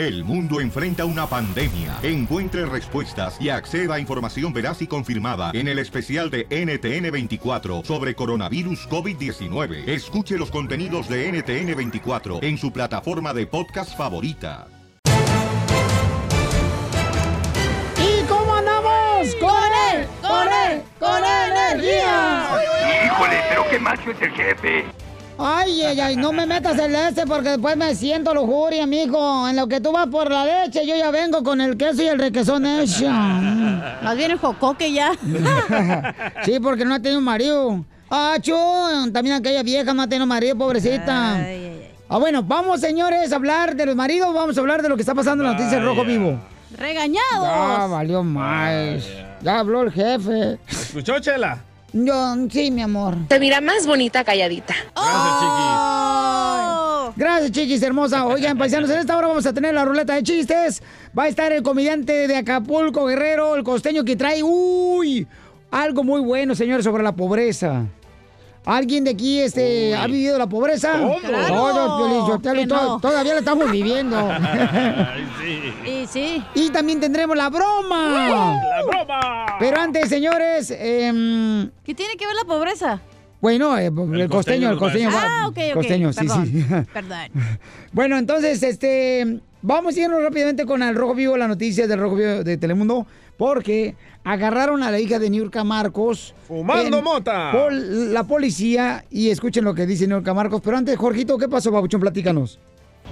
El mundo enfrenta una pandemia. Encuentre respuestas y acceda a información veraz y confirmada en el especial de NTN24 sobre coronavirus COVID-19. Escuche los contenidos de NTN24 en su plataforma de podcast favorita. ¿Y cómo andamos? ¡Corre! ¡Corre! ¡Corre energía! Híjole, pero qué macho es el jefe. Ay, ay, ay, no me metas el este porque después me siento lujuria, mijo. En lo que tú vas por la leche, yo ya vengo con el queso y el requesón hecho. Más bien el jocoque ya. sí, porque no ha tenido marido. Ah, chu, también aquella vieja no ha tenido marido, pobrecita. Ah, bueno, vamos, señores, a hablar de los maridos. Vamos a hablar de lo que está pasando en la noticia Rojo Vivo. ¡Regañados! Ah, valió más. Ya habló el jefe. ¿Escuchó, Chela? Yo, sí, mi amor. Te mira más bonita calladita. Oh. Gracias, chiquis, hermosa. Oigan, paisanos, en esta hora vamos a tener la ruleta de chistes. Va a estar el comediante de Acapulco, Guerrero, el costeño que trae, uy, algo muy bueno, señores, sobre la pobreza. ¿Alguien de aquí este, ha vivido la pobreza? ¿Cómo? Claro, Todos, que to- no. Todavía la estamos viviendo. Y sí. y también tendremos la broma. ¡La broma! Pero antes, señores, em, ¿Qué tiene que ver la pobreza? bueno, eh, el, costeño, el costeño. Ah, ok, ok. Costeño, sí, Perdón, sí. Perdón. Bueno, entonces, este, vamos a irnos rápidamente con el Rojo Vivo, las noticias del Rojo Vivo de Telemundo, porque agarraron a la hija de Niurka Marcos. Fumando en- mota. La policía, y escuchen lo que dice Niurka Marcos. Pero antes, Jorgito, ¿qué pasó, Babuchón? Platícanos.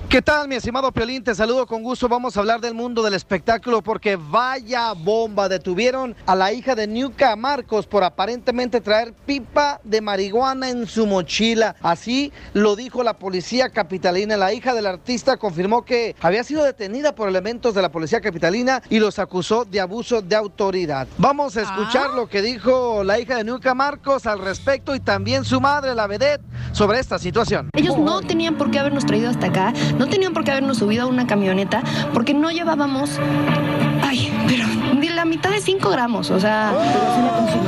¿Qué tal, mi estimado Piolín? Te saludo con gusto. Vamos a hablar del mundo del espectáculo porque vaya bomba. Detuvieron a la hija de Niuka Marcos por aparentemente traer pipa de marihuana en su mochila. Así lo dijo la policía capitalina. La hija del artista confirmó que había sido detenida por elementos de la policía capitalina y los acusó de abuso de autoridad. Vamos a escuchar lo que dijo la hija de Niuka Marcos al respecto y también su madre, la vedette, sobre esta situación. Ellos no tenían por qué habernos traído hasta acá, no tenían por qué habernos subido a una camioneta, porque no llevábamos, ay, pero ni la mitad de 5 gramos, o sea...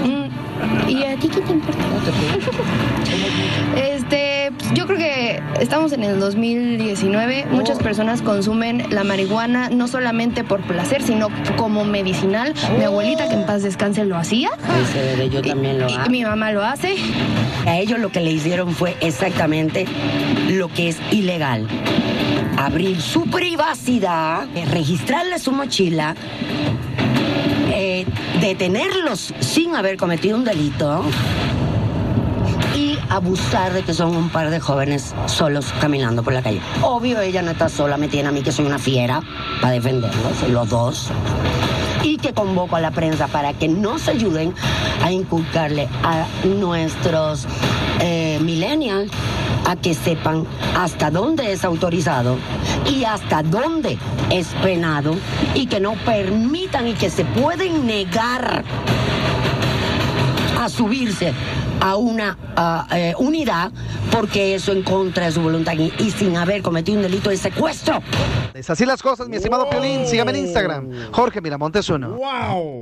mm, ¿Y a ti qué te importa? Este, pues, yo creo que estamos en el 2019. Muchas personas consumen la marihuana no solamente por placer, sino como medicinal. Mi abuelita, que en paz descanse, lo hacía. Ese bebé yo también lo hago. mi mamá lo hace. A ellos lo que le hicieron fue exactamente lo que es ilegal. Abrir su privacidad, eh, registrarle su mochila, eh, detenerlos sin haber cometido un delito abusar de que son un par de jóvenes solos caminando por la calle. Obvio, ella no está sola, me tiene a mí que soy una fiera para defenderlos, los dos. Y que convoco a la prensa para que nos ayuden a inculcarle a nuestros eh, millennials a que sepan hasta dónde es autorizado y hasta dónde es penado y que no permitan y que se pueden negar a subirse a una eh, unidad porque eso en contra de su voluntad y, y sin haber cometido un delito de secuestro. Es así las cosas, mi estimado Piolín. Sígame en Instagram. Jorge Miramontes uno.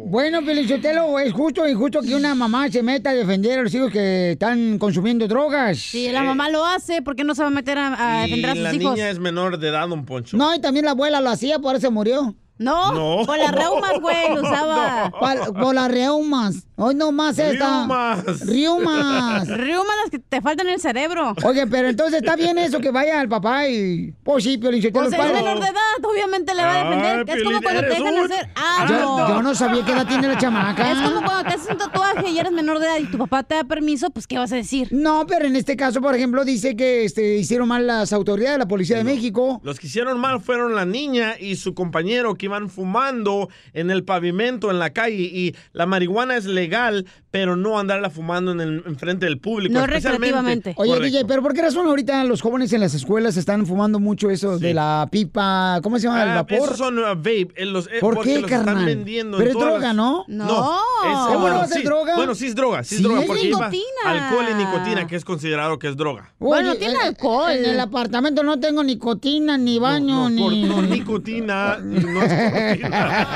Bueno, Pelichotelo, es justo o injusto que una mamá se meta a defender a los hijos que están consumiendo drogas. Si la mamá lo hace, ¿por qué no se va a meter a, a Y defender a sus la hijos? niña es menor de edad, don Poncho. No, y también la abuela lo hacía, por eso murió. No, No. por las reumas, güey, lo usaba. Por, por las reumas. Hoy no más esta. Riumas. Riumas. Reumas las que te faltan en el cerebro. Oye, pero entonces está bien eso que vaya al papá y. Pues sí, Pelichotelo. Pues es menor de edad, obviamente le va a defender. Ay, es como Piolín, cuando te dejan un hacer Yo, algo. yo no sabía qué edad tiene la chamaca. Es como cuando te haces un tatuaje y eres menor de edad y tu papá te da permiso, pues ¿qué vas a decir? No, pero en este caso, por ejemplo, dice que este, hicieron mal las autoridades de la Policía de México. Los que hicieron mal fueron la niña y su compañero que iban fumando en el pavimento, en la calle. Y la marihuana es legal, pero no andarla fumando en el enfrente del público. No recreativamente. Oye, Correcto. DJ, pero ¿por qué razón ahorita los jóvenes en las escuelas están fumando mucho eso de la pipa? ¿Cómo se llama? ¿El Ah, vapor? esos son uh, vape. eh, los, eh, ¿Por porque qué, los carnal? están vendiendo. en Pero es droga, las- ¿no? No. es- ¿Cómo bueno, no es sí, droga? Bueno, sí es droga, sí es Sí, droga. es Porque lleva nicotina. alcohol y nicotina, que es considerado que es droga. Bueno, tiene eh, alcohol. En el apartamento no tengo nicotina, ni baño, no, por- ni... no, nicotina, no es nicotina.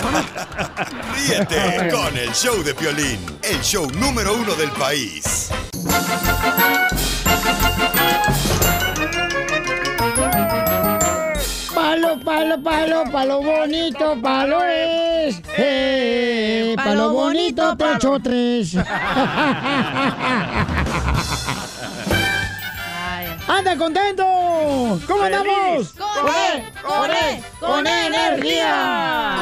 Ríete con el show de Piolín, el show número uno del país. Palo, palo, palo, palo bonito, palo es. Eh, palo bonito, te echo tres. ¡Anda contento! ¿Cómo andamos? ¡Con! ¡Con él! ¡Con energía!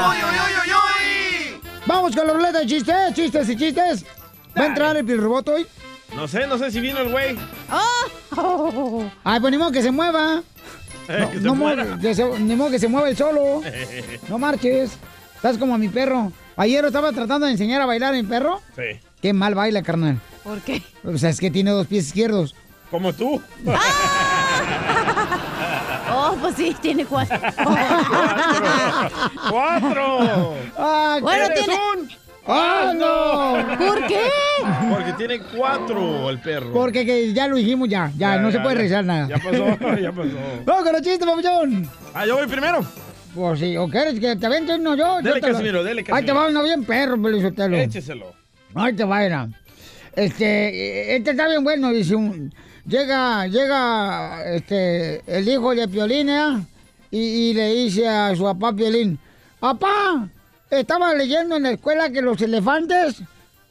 Vamos con la ruleta de chistes, chistes y chistes. ¿Va a entrar el pilroboto hoy? No sé, no sé si vino el güey. ¡Oh! Ay, pues ni modo que se mueva. Eh, que se No, muera. que se- ni modo que se mueva el solo. No marches. Estás como mi perro. Ayer estaba tratando de enseñar a bailar a mi perro. Sí. Qué mal baila, carnal. ¿Por qué? O sea, es que tiene dos pies izquierdos. Como tú. Oh, pues sí, tiene cuatro. ¡Cuatro! Ah, Bueno, ¡Eres tiene- un ¡Ah, no! ¿Por qué? Porque tiene cuatro el perro. Porque que ya lo dijimos ya. Ya, no se puede rezar nada. Ya pasó, ya pasó. Vamos con los chistes, papuchón. Ah, yo voy primero. Pues sí, ¿o quieres que te avente uno yo? Dele, Yo te lo- Casimiro, dele, Ahí te Casimiro. va uno bien perro, Pelizotelo. Écheselo. Ahí te va, era. Este, este está bien bueno, dice un... Llega, llega, este, el hijo de Piolín, ¿eh? y, y le dice a su papá Piolín, papá, estaba leyendo en la escuela que los elefantes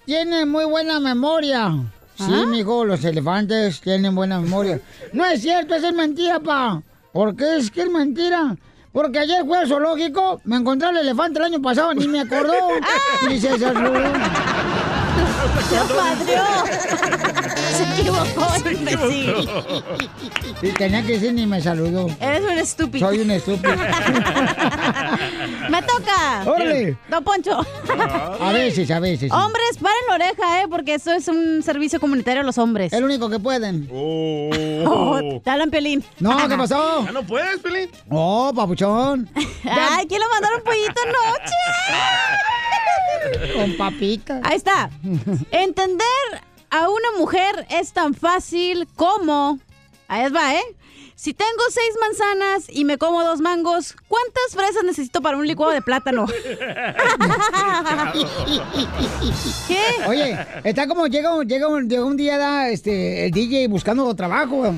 tienen muy buena memoria. Sí, mijo, los elefantes tienen buena memoria. no es cierto, eso es mentira, pa. ¿Por qué es que es mentira? Porque ayer fui al zoológico, me encontré el elefante el año pasado, ni me acordó. Y se ¡Se padrió! Se equivocó, imbécil. Y tenía que decir ni me saludó. Eres un estúpido. Soy un estúpido. ¡Me toca! ¡Órale! Don Poncho. A veces, a veces. Hombres, paren la oreja, ¿eh? Porque esto es un servicio comunitario a los hombres. El único que pueden. Oh. Oh, te hablan, Piolín. No, ¿qué pasó? ¿Ya no puedes, Pelín? Oh, papuchón. Ay, ¿quién le mandaron pollito anoche? Con papita. Ahí está. Entender a una mujer es tan fácil como... Ahí va, ¿eh? Si tengo seis manzanas y me como dos mangos, ¿cuántas fresas necesito para un licuado de plátano? ¿Qué? Oye, está como llega, un- llega, un, llega un día da, este, el DJ buscando trabajo.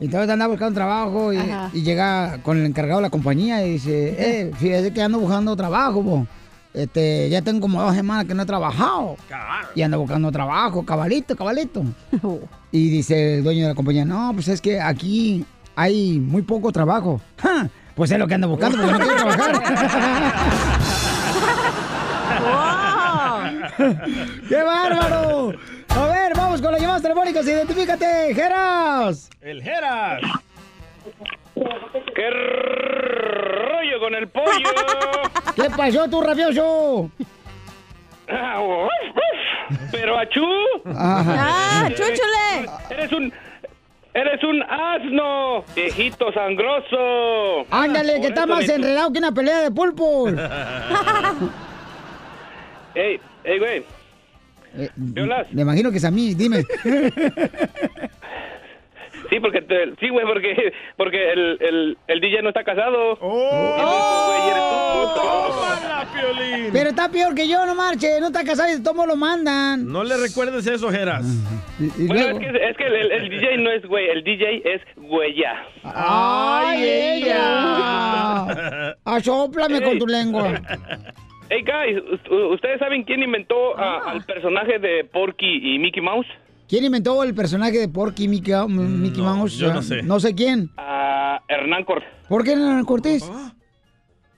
Entonces anda buscando trabajo y llega con el encargado de la compañía y dice, eh, fíjate que ando buscando trabajo, po. Este, ya tengo como dos semanas que no he trabajado. Y ando buscando trabajo, cabalito, cabalito. Y dice el dueño de la compañía, no, pues es que aquí hay muy poco trabajo. Ja, Pues es lo que ando buscando, porque no quiero trabajar. ¡Qué bárbaro! A ver, vamos con las llamadas telefónicas. Identifícate, Geras. El Geras. ¿Qué con el pollo? ¿Qué pasó, tú, rabioso? Ah. Pero achú. Ajá. ¡Ah, chúchule! Eres un eres un asno, viejito sangroso. Ándale, Por que está más enredado que una pelea de pulpos. Ey, ey, güey. Eh, me imagino que es a mí, dime. Sí, porque te- sí, güey, porque porque el, el, el DJ no está casado. ¡Oh! ¡Tómala, Piolín! Pero está peor que yo, no marche. No está casado y de todos lo mandan. No le recuerdes eso, Geras. Y, y Bueno, luego- es que, es que el, el DJ no es güey, el DJ es güeya. ¡Ay, ella! Asóplame con tu lengua. Hey, guys, ¿u- ¿ustedes saben quién inventó Ah. ah, al personaje de Porky y Mickey Mouse? ¿Quién inventó el personaje de Porky Mickey, Mickey Mouse? yo no sé. No sé quién. A Hernán Cortés. ¿Por qué Hernán Cortés?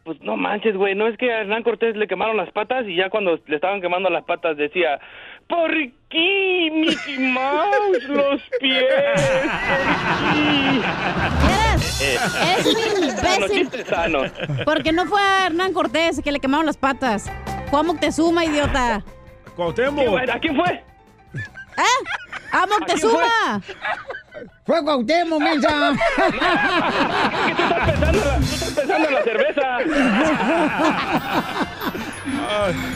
Pues no manches, güey, no es que a Hernán Cortés le quemaron las patas y ya cuando le estaban quemando las patas decía, ¿por qué Mickey Mouse los pies? Eres, eres un Sano, imbécil. Porque no fue a Hernán Cortés que le quemaron las patas. Fue a Moctezuma, idiota. ¿Qué? ¿A quién fue? ¿Eh? ¡A Moctezuma! ¡Fue Cuauhtémoc, mensa! ¿Qué tú estás pensando? la- Tú estás pensando en la cerveza.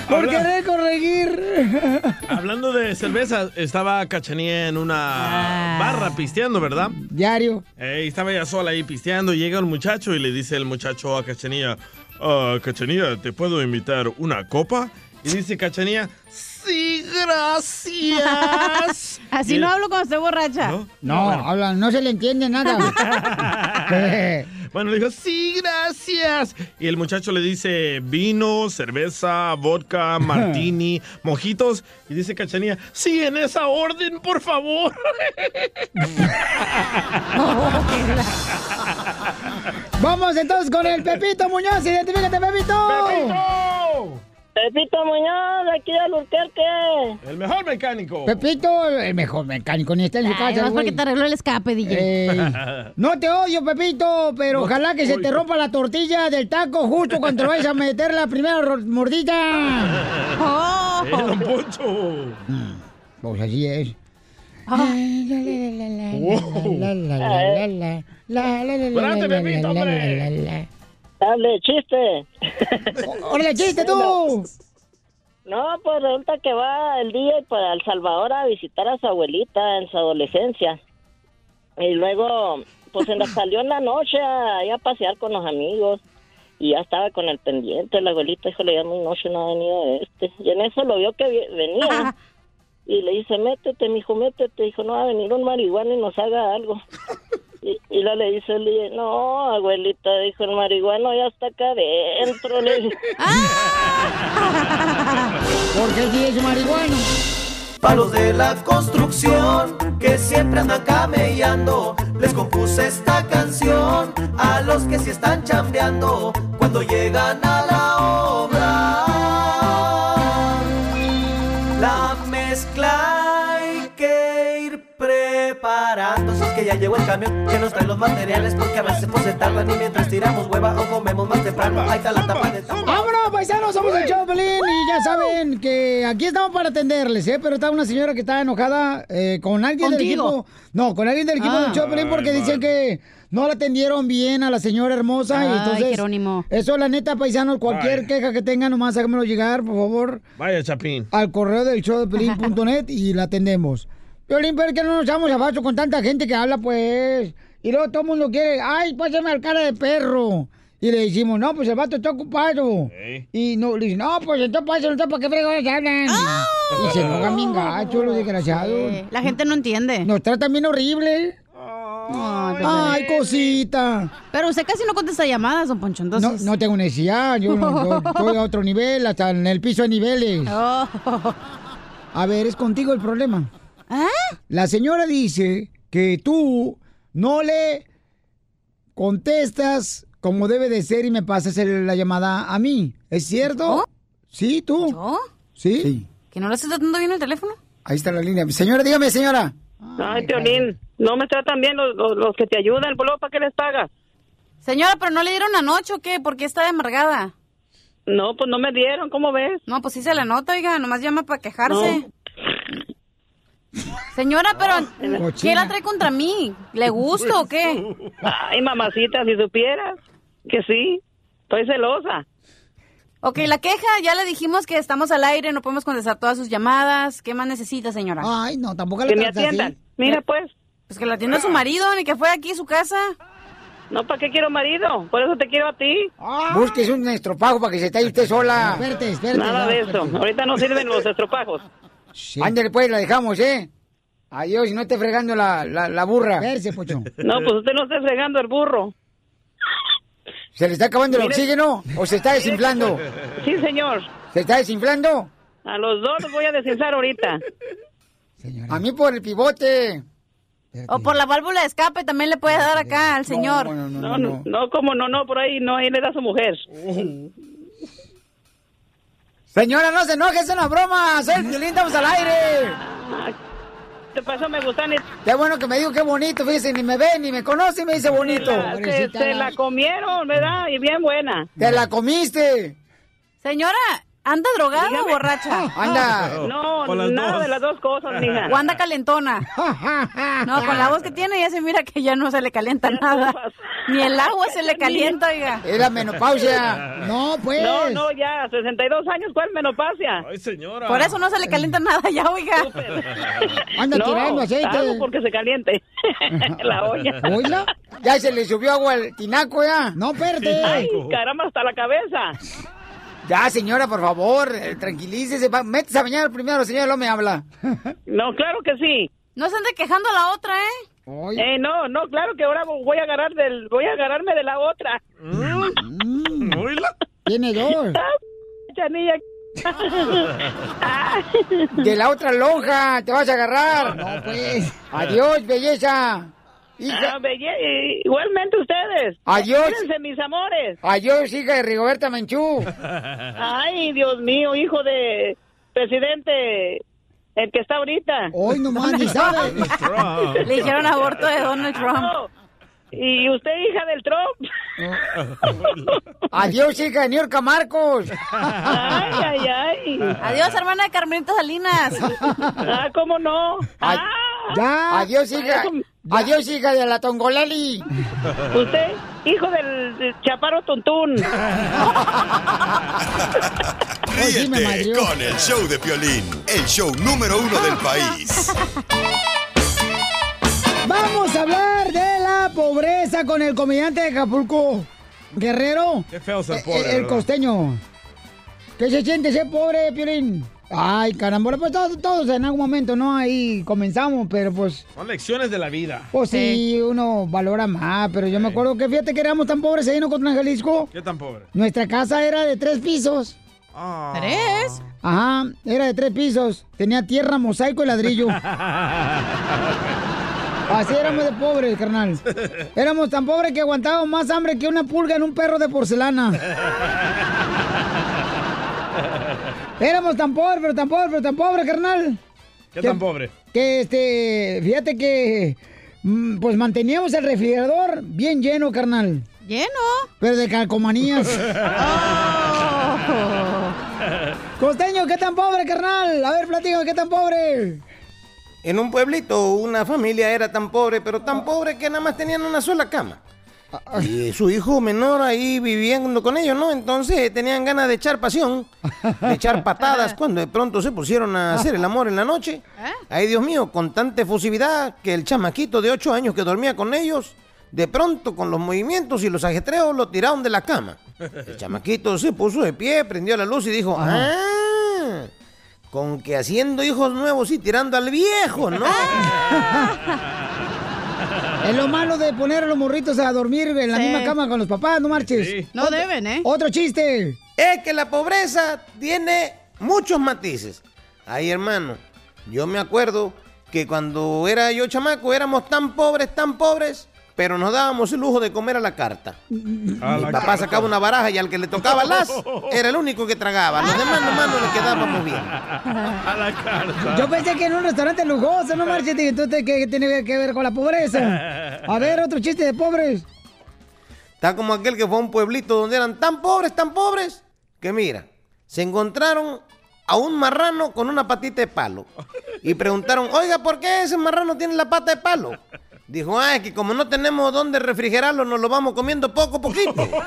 Por querer corregir. Hablando de cerveza, estaba Cachanía en una barra pisteando, ¿verdad? Diario. Eh, estaba ella sola ahí pisteando. y Llega un muchacho y le dice el muchacho a Cachanía: "Ah, Cachanía, ¿te puedo invitar una copa? Y dice Cachanía: Sí, gracias. Así no hablo cuando estoy borracha. ¿No? No, habla, no se le entiende nada. Bueno, le dijo, sí, gracias. Y el muchacho le dice vino, cerveza, vodka, martini, mojitos. Y dice Cachanía, sí, en esa orden, por favor. Vamos entonces con el Pepito Muñoz. Identifícate, Pepito. ¡Pepito! Pepito Muñoz, aquí de Alburquerque. El mejor mecánico. Pepito, el mejor mecánico, ni está en su Ay, casa. porque te arregló el escape, DJ. Ey, no te odio, Pepito, pero ojalá que se te rompa la tortilla del taco justo cuando vayas a meter la primera mordida. Oh. ¡Eh, don Poncho! Pues así es. Espérate, Pepito, hombre. Dale, chiste. ¡Órale, chiste tú! No, pues resulta que va el día para El Salvador a visitar a su abuelita en su adolescencia. Y luego, pues en la, salió en la noche a, a pasear con los amigos. Y ya estaba con el pendiente. La abuelita, híjole, ya muy noche no ha venido este. Y en eso lo vio que venía. Y le dice, métete, mijo, métete. Dijo, no va a venir un marihuana y nos haga algo. Y, y luego le dice el no, abuelita, dijo el marihuano ya está acá adentro. Le dice. Porque el es marihuano. Palos de la construcción que siempre andan camellando. Les compuse esta canción a los que sí están chambeando cuando llegan a la obra. La mezcla preparando. Si es que ya llegó el camión que nos trae los materiales porque a veces pues se tardan y mientras tiramos hueva o comemos más temprano. Ahí está la tapa de ¡Vámonos, paisanos! Somos el Choplin y ya saben que aquí estamos para atenderles, ¿eh? Pero está una señora que está enojada eh, con alguien del equipo. No, con alguien del equipo Ah. del Choplin porque dicen que no la atendieron bien a la señora hermosa. y Ay, entonces, Jerónimo. eso, la neta, paisanos, cualquier queja que tengan, nomás háganmelo llegar, por favor, Vaya, Chapín. al correo del showdepelín.net y la atendemos. Violín, pero es que no nos damos abasto con tanta gente que habla, pues. Y luego todo el mundo quiere, ay, pásame al cara de perro. Y le decimos, no, pues el vato está ocupado. Y no, le dice, no, pues entonces pásalo, entonces para qué fregones hablan. Y se enojan bien gacho, los desgraciados. Sí, La gente no entiende. Nos tratan bien horrible. Ay, Ay, cosita. Pero usted casi no contesta llamadas, don Poncho, No, entonces. no tengo necesidad, yo, no- yo estoy a otro nivel, hasta en el piso de niveles. Oh. A ver, es contigo el problema. ¿Ah? La señora dice que tú no le contestas como debe de ser y me pasas la llamada a mí. ¿Es cierto? Sí, tú. ¿Yo? ¿Sí? ¿Que no le estás tratando bien el teléfono? Ahí está la línea. Señora, dígame, señora. Ay, Teolín, no me tratan bien los, los, los que te ayudan, pues luego, ¿para qué les pagas? Señora, ¿pero no le dieron anoche o qué? ¿Por qué está amargada? No, pues no me dieron, ¿cómo ves? No, pues sí se le nota, oiga, nomás llama para quejarse. Señora, pero ¿qué la trae contra mí? ¿Le gusta o qué? Ay, mamacita, si supieras que sí, estoy celosa. Ok, la queja, ya le dijimos que estamos al aire, no podemos contestar todas sus llamadas. ¿Qué más necesita, señora? Ay, no, tampoco le Que me así. atiendan. Mira, pues. Pues que la atienda su marido, ni que fue aquí a su casa. No, ¿para qué quiero marido? Por eso te quiero a ti. Busques un estropajo para que se talle usted sola. Espérate, espérate. Nada de eso. Ahorita no sirven los estropajos. Ándale, pues, la dejamos, ¿eh? Adiós, y no esté fregando la, la, la burra. Verse, Pocho. No, pues usted no esté fregando el burro. ¿Se le está acabando el Mire- oxígeno o se está desinflando? Sí, señor. ¿Se está desinflando? A los dos los voy a desinflar ahorita. A mí por el pivote. O por la válvula de escape también le puede dar acá al señor. No, no, no, como no, no, por ahí no, ahí le da a su mujer. Señora, no se enoje, es una broma. Soy el violín, estamos al aire. Te pasó, me gustan. Qué bueno que me dijo qué bonito, fíjese, ni me ve, ni me conoce y me dice bonito. Se, se- se la comieron, ¿verdad? Y bien buena. Te la comiste. Señora, ¿anda drogada Dígame. o borracha? Anda. No, Con las nada dos. de las dos cosas, mija. O anda calentona. No, con la voz que tiene ya se mira que ya no se le calienta nada. Ni el agua se le calienta, oiga. Es la menopausia. No, pues. No, no, ya, 62 años, ¿cuál menopausia? Ay, señora. Por eso no se le calienta nada ya, oiga. Anda no, tirando aceite. hago porque se caliente la olla. ¿Oíla? Ya se le subió agua al tinaco, ya. No, espérate. Ay, caramba, hasta la cabeza. Ya, señora, por favor, eh, tranquilícese. Métese a bañar primero, señora, no me habla. No, claro que sí. No se ande quejando a la otra, ¿eh? Eh, no, no, claro que ahora voy a agarrar del, voy a agarrarme de la otra. Tiene dos. Chanilla. De la otra lonja te vas a agarrar. No, pues. Adiós, belleza. Hija. Ah, igualmente ustedes. Adiós. Cuídense, mis amores. Adiós, hija de Rigoberta Menchú. Ay, Dios mío, hijo de presidente, el que está ahorita. Hoy ni sabe. Le dijeron aborto de Donald Trump. Y usted, hija del Trump. Adiós, hija de Niurka Marcos. Ay, ay, ay. Adiós, hermana de Carmelita Salinas. Ah, ¿cómo no? Ay, ya. Adiós, hija. Adiós, hija de la Tongoleli. Usted, hijo del, del Chaparro me Ríete con el show de Piolín, el show número uno del país. Vamos a hablar de la pobreza con el comediante de Acapulco, Guerrero. Qué feo ser Eh, pobre, El, ¿verdad? costeño. ¿Qué se siente ser pobre, Piolín? Ay, caramba, pues todos, todos en algún momento, ¿no? Ahí comenzamos, pero pues, Son lecciones de la vida. pues sí, uno valora más. Pero yo me acuerdo que fíjate que éramos tan pobres ahí en Ocotlán, Jalisco. ¿Qué tan pobre? Nuestra casa era de tres pisos. Ah. ¿Tres? Ajá, era de tres pisos. Tenía tierra, mosaico y ladrillo. Así éramos de pobres, carnal. Éramos tan pobres que aguantábamos más hambre que una pulga en un perro de porcelana. Éramos tan pobres, pero tan pobres, pero tan pobres, carnal. ¿Qué Que- tan pobre? Que este, fíjate que mm, pues manteníamos el refrigerador bien lleno, carnal. ¿Lleno? Pero de calcomanías. Costeño, ¿qué tan pobre, carnal? A ver, platícame, ¿qué tan pobre? En un pueblito una familia era tan pobre, pero tan pobre que nada más tenían una sola cama. Y su hijo menor ahí viviendo con ellos, ¿no? Entonces tenían ganas de echar pasión, de echar patadas cuando de pronto se pusieron a hacer el amor en la noche. Ay, Dios mío, con tanta efusividad que el chamaquito de 8 años que dormía con ellos, de pronto con los movimientos y los ajetreos lo tiraron de la cama. El chamaquito se puso de pie, prendió la luz y dijo, ah, con que haciendo hijos nuevos y tirando al viejo, ¿no? Es lo malo de poner a los morritos a dormir en la Sí. misma cama con los papás, no marches. No Otro- deben, ¿eh? Otro chiste. Es que la pobreza tiene muchos matices. Ay, hermano, yo me acuerdo que cuando era yo chamaco éramos tan pobres, tan pobres, pero nos dábamos el lujo de comer a la carta. A Mi la papá carta. sacaba una baraja y al que le tocaba las, era el único que tragaba. Los demás nomás no le quedábamos bien. A la carta. Yo pensé que en un restaurante lujoso, no marches, y entonces ¿qué tiene que ver con la pobreza? A ver, otro chiste de pobres. Está como aquel que fue a un pueblito donde eran tan pobres, tan pobres, que mira, se encontraron a un marrano con una patita de palo. Y preguntaron, oiga, ¿por qué ese marrano tiene la pata de palo? Dijo, ah, es que como no tenemos dónde refrigerarlo, nos lo vamos comiendo poco a poquito.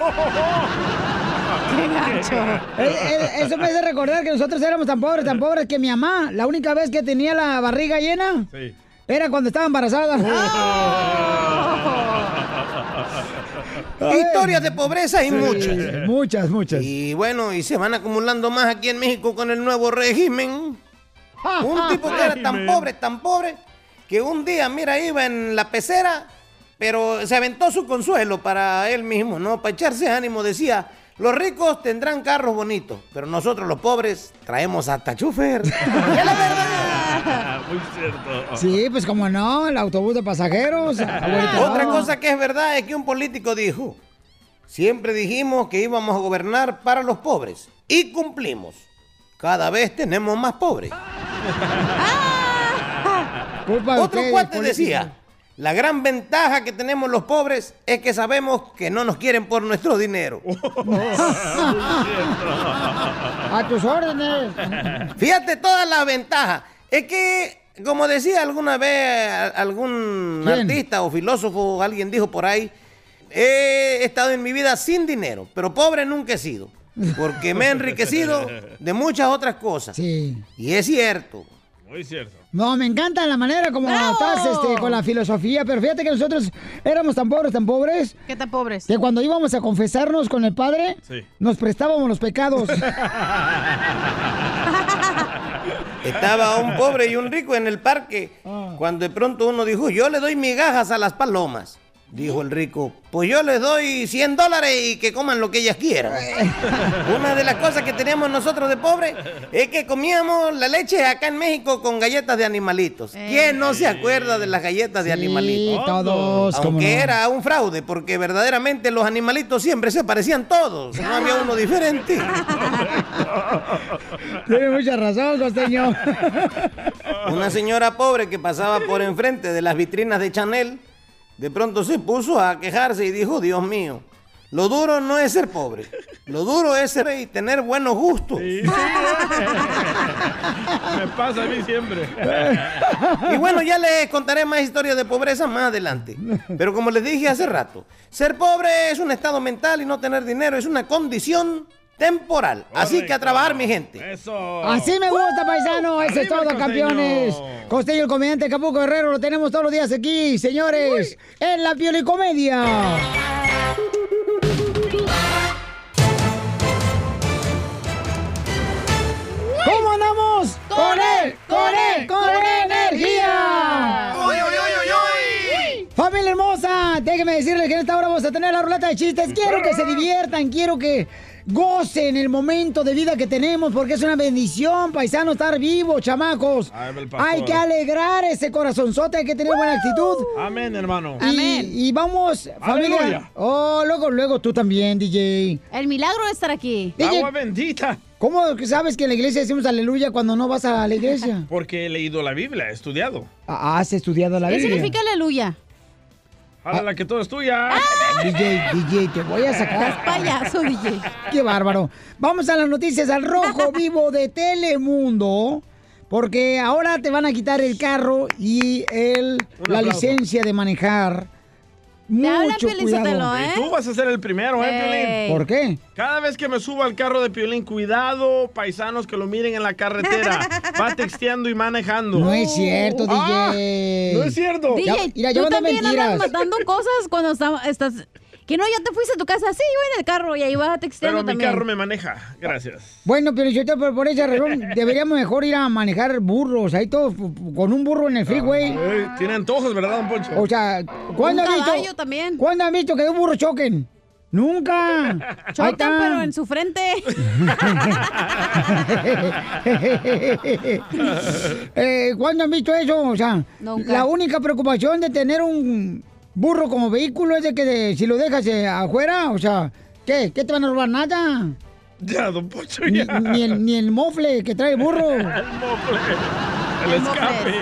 Eh, eh, Eso me hace recordar que nosotros éramos tan pobres, tan pobres que mi mamá, la única vez que tenía la barriga llena, Sí. era cuando estaba embarazada. Historias de pobreza Sí, muchas. Muchas, muchas. Y bueno, y se van acumulando más aquí en México con el nuevo régimen. Un tipo que era tan pobre, tan pobre, que un día, mira, iba en la pecera, pero se aventó su consuelo para él mismo, ¿no? Para echarse ánimo, decía, los ricos tendrán carros bonitos, pero nosotros los pobres traemos hasta chofer. Muy cierto. Sí, pues como no, el autobús de pasajeros. Otra cosa que es verdad es que un político dijo, siempre dijimos que íbamos a gobernar para los pobres y cumplimos. Cada vez tenemos más pobres. De Otro ustedes, cuate decía, la gran ventaja que tenemos los pobres es que sabemos que no nos quieren por nuestro dinero. A tus órdenes. Fíjate todas las ventajas. Es que, como decía alguna vez a- algún ¿Quién? artista o filósofo, alguien dijo por ahí, he estado en mi vida sin dinero, pero pobre nunca he sido. Porque me he enriquecido de muchas otras cosas. Sí. Y es cierto. Muy cierto. No, me encanta la manera como estás este, con la filosofía, pero fíjate que nosotros éramos tan pobres, tan pobres, ¿Qué tan pobres? que cuando íbamos a confesarnos con el padre, Sí. nos prestábamos los pecados. Estaba un pobre y un rico en el parque, cuando de pronto uno dijo, yo le doy migajas a las palomas. Dijo el rico, pues yo les doy 100 dólares y que coman lo que ellas quieran. Una de las cosas que teníamos nosotros de pobre es que comíamos la leche acá en México con galletas de animalitos. ¿Quién no se acuerda de las galletas de animalitos? todos, Aunque no. era un fraude, porque verdaderamente los animalitos siempre se parecían todos. No había uno diferente. Tiene mucha razón, costeño. Una señora pobre que pasaba por enfrente de las vitrinas de Chanel, de pronto se puso a quejarse y dijo, Dios mío, lo duro no es ser pobre, lo duro es ser y tener buenos gustos. Me pasa a mí siempre. Y bueno, ya les contaré más historias de pobreza más adelante. Pero como les dije hace rato, ser pobre es un estado mental y no tener dinero es una condición temporal. Así que a trabajar, mi gente. Eso. Así me gusta, paisano. Eso es todo, el campeones. Costeño, el comediante Capuco Guerrero, lo tenemos todos los días aquí, señores, en la Piolicomedia. ¿Cómo andamos? ¡Con él! ¡Con él! ¡Con energía! ¡Uy, uy, uy, Familia hermosa, déjenme decirles que en esta hora vamos a tener la ruleta de chistes. Quiero que se diviertan, quiero que gocen el momento de vida que tenemos, porque es una bendición, paisano, estar vivo, chamacos. Hay que alegrar ese corazonzote, hay que tener buena actitud. Amén, hermano. Y, y vamos, familia. Aleluya. Oh, luego, luego tú también, DJ. El milagro de estar aquí. Agua bendita. ¿Cómo sabes que en la iglesia decimos aleluya cuando no vas a la iglesia? Porque he leído la Biblia, he estudiado. Ah, has estudiado la ¿Qué Biblia. significa aleluya? Jala la que todo es tuya. DJ, DJ, te voy a sacar. Estás payaso, DJ. Qué bárbaro. Vamos a las noticias al rojo vivo de Telemundo. Porque ahora te van a quitar el carro y el, la aplauso. licencia de manejar. Mucho cuidado. Y tú vas a ser el primero, ¿eh, Piolín? ¿Por qué? Cada vez que me subo al carro de Piolín, cuidado, paisanos que lo miren en la carretera. Va texteando y manejando. No es cierto, Ah, DJ. No es cierto. Ya- DJ, mira, tú llevando también mentiras. andas matando cosas cuando está- estás... Que no, ya te fuiste a tu casa. Sí, iba en el carro y ahí vas texteando Pero mi también. carro me maneja. Gracias. Bueno, pero yo te pero por esa razón deberíamos mejor ir a manejar burros. Ahí todos con un burro en el freeway. Ay, tiene antojos, ¿verdad, don Poncho? O sea, ¿cuándo han visto? también. ¿Cuándo han visto que un burro choquen? Nunca. Chocan, pero en su frente. eh, ¿Cuándo han visto eso? O sea, Nunca. la única preocupación de tener un burro como vehículo es de que de- si lo dejas eh, afuera, o sea, ¿qué? ¿Qué te van a robar? Nada. Ya, don Poncho, Ni, ya. ni el, ni el mofle que trae el burro. El mofle. El escape.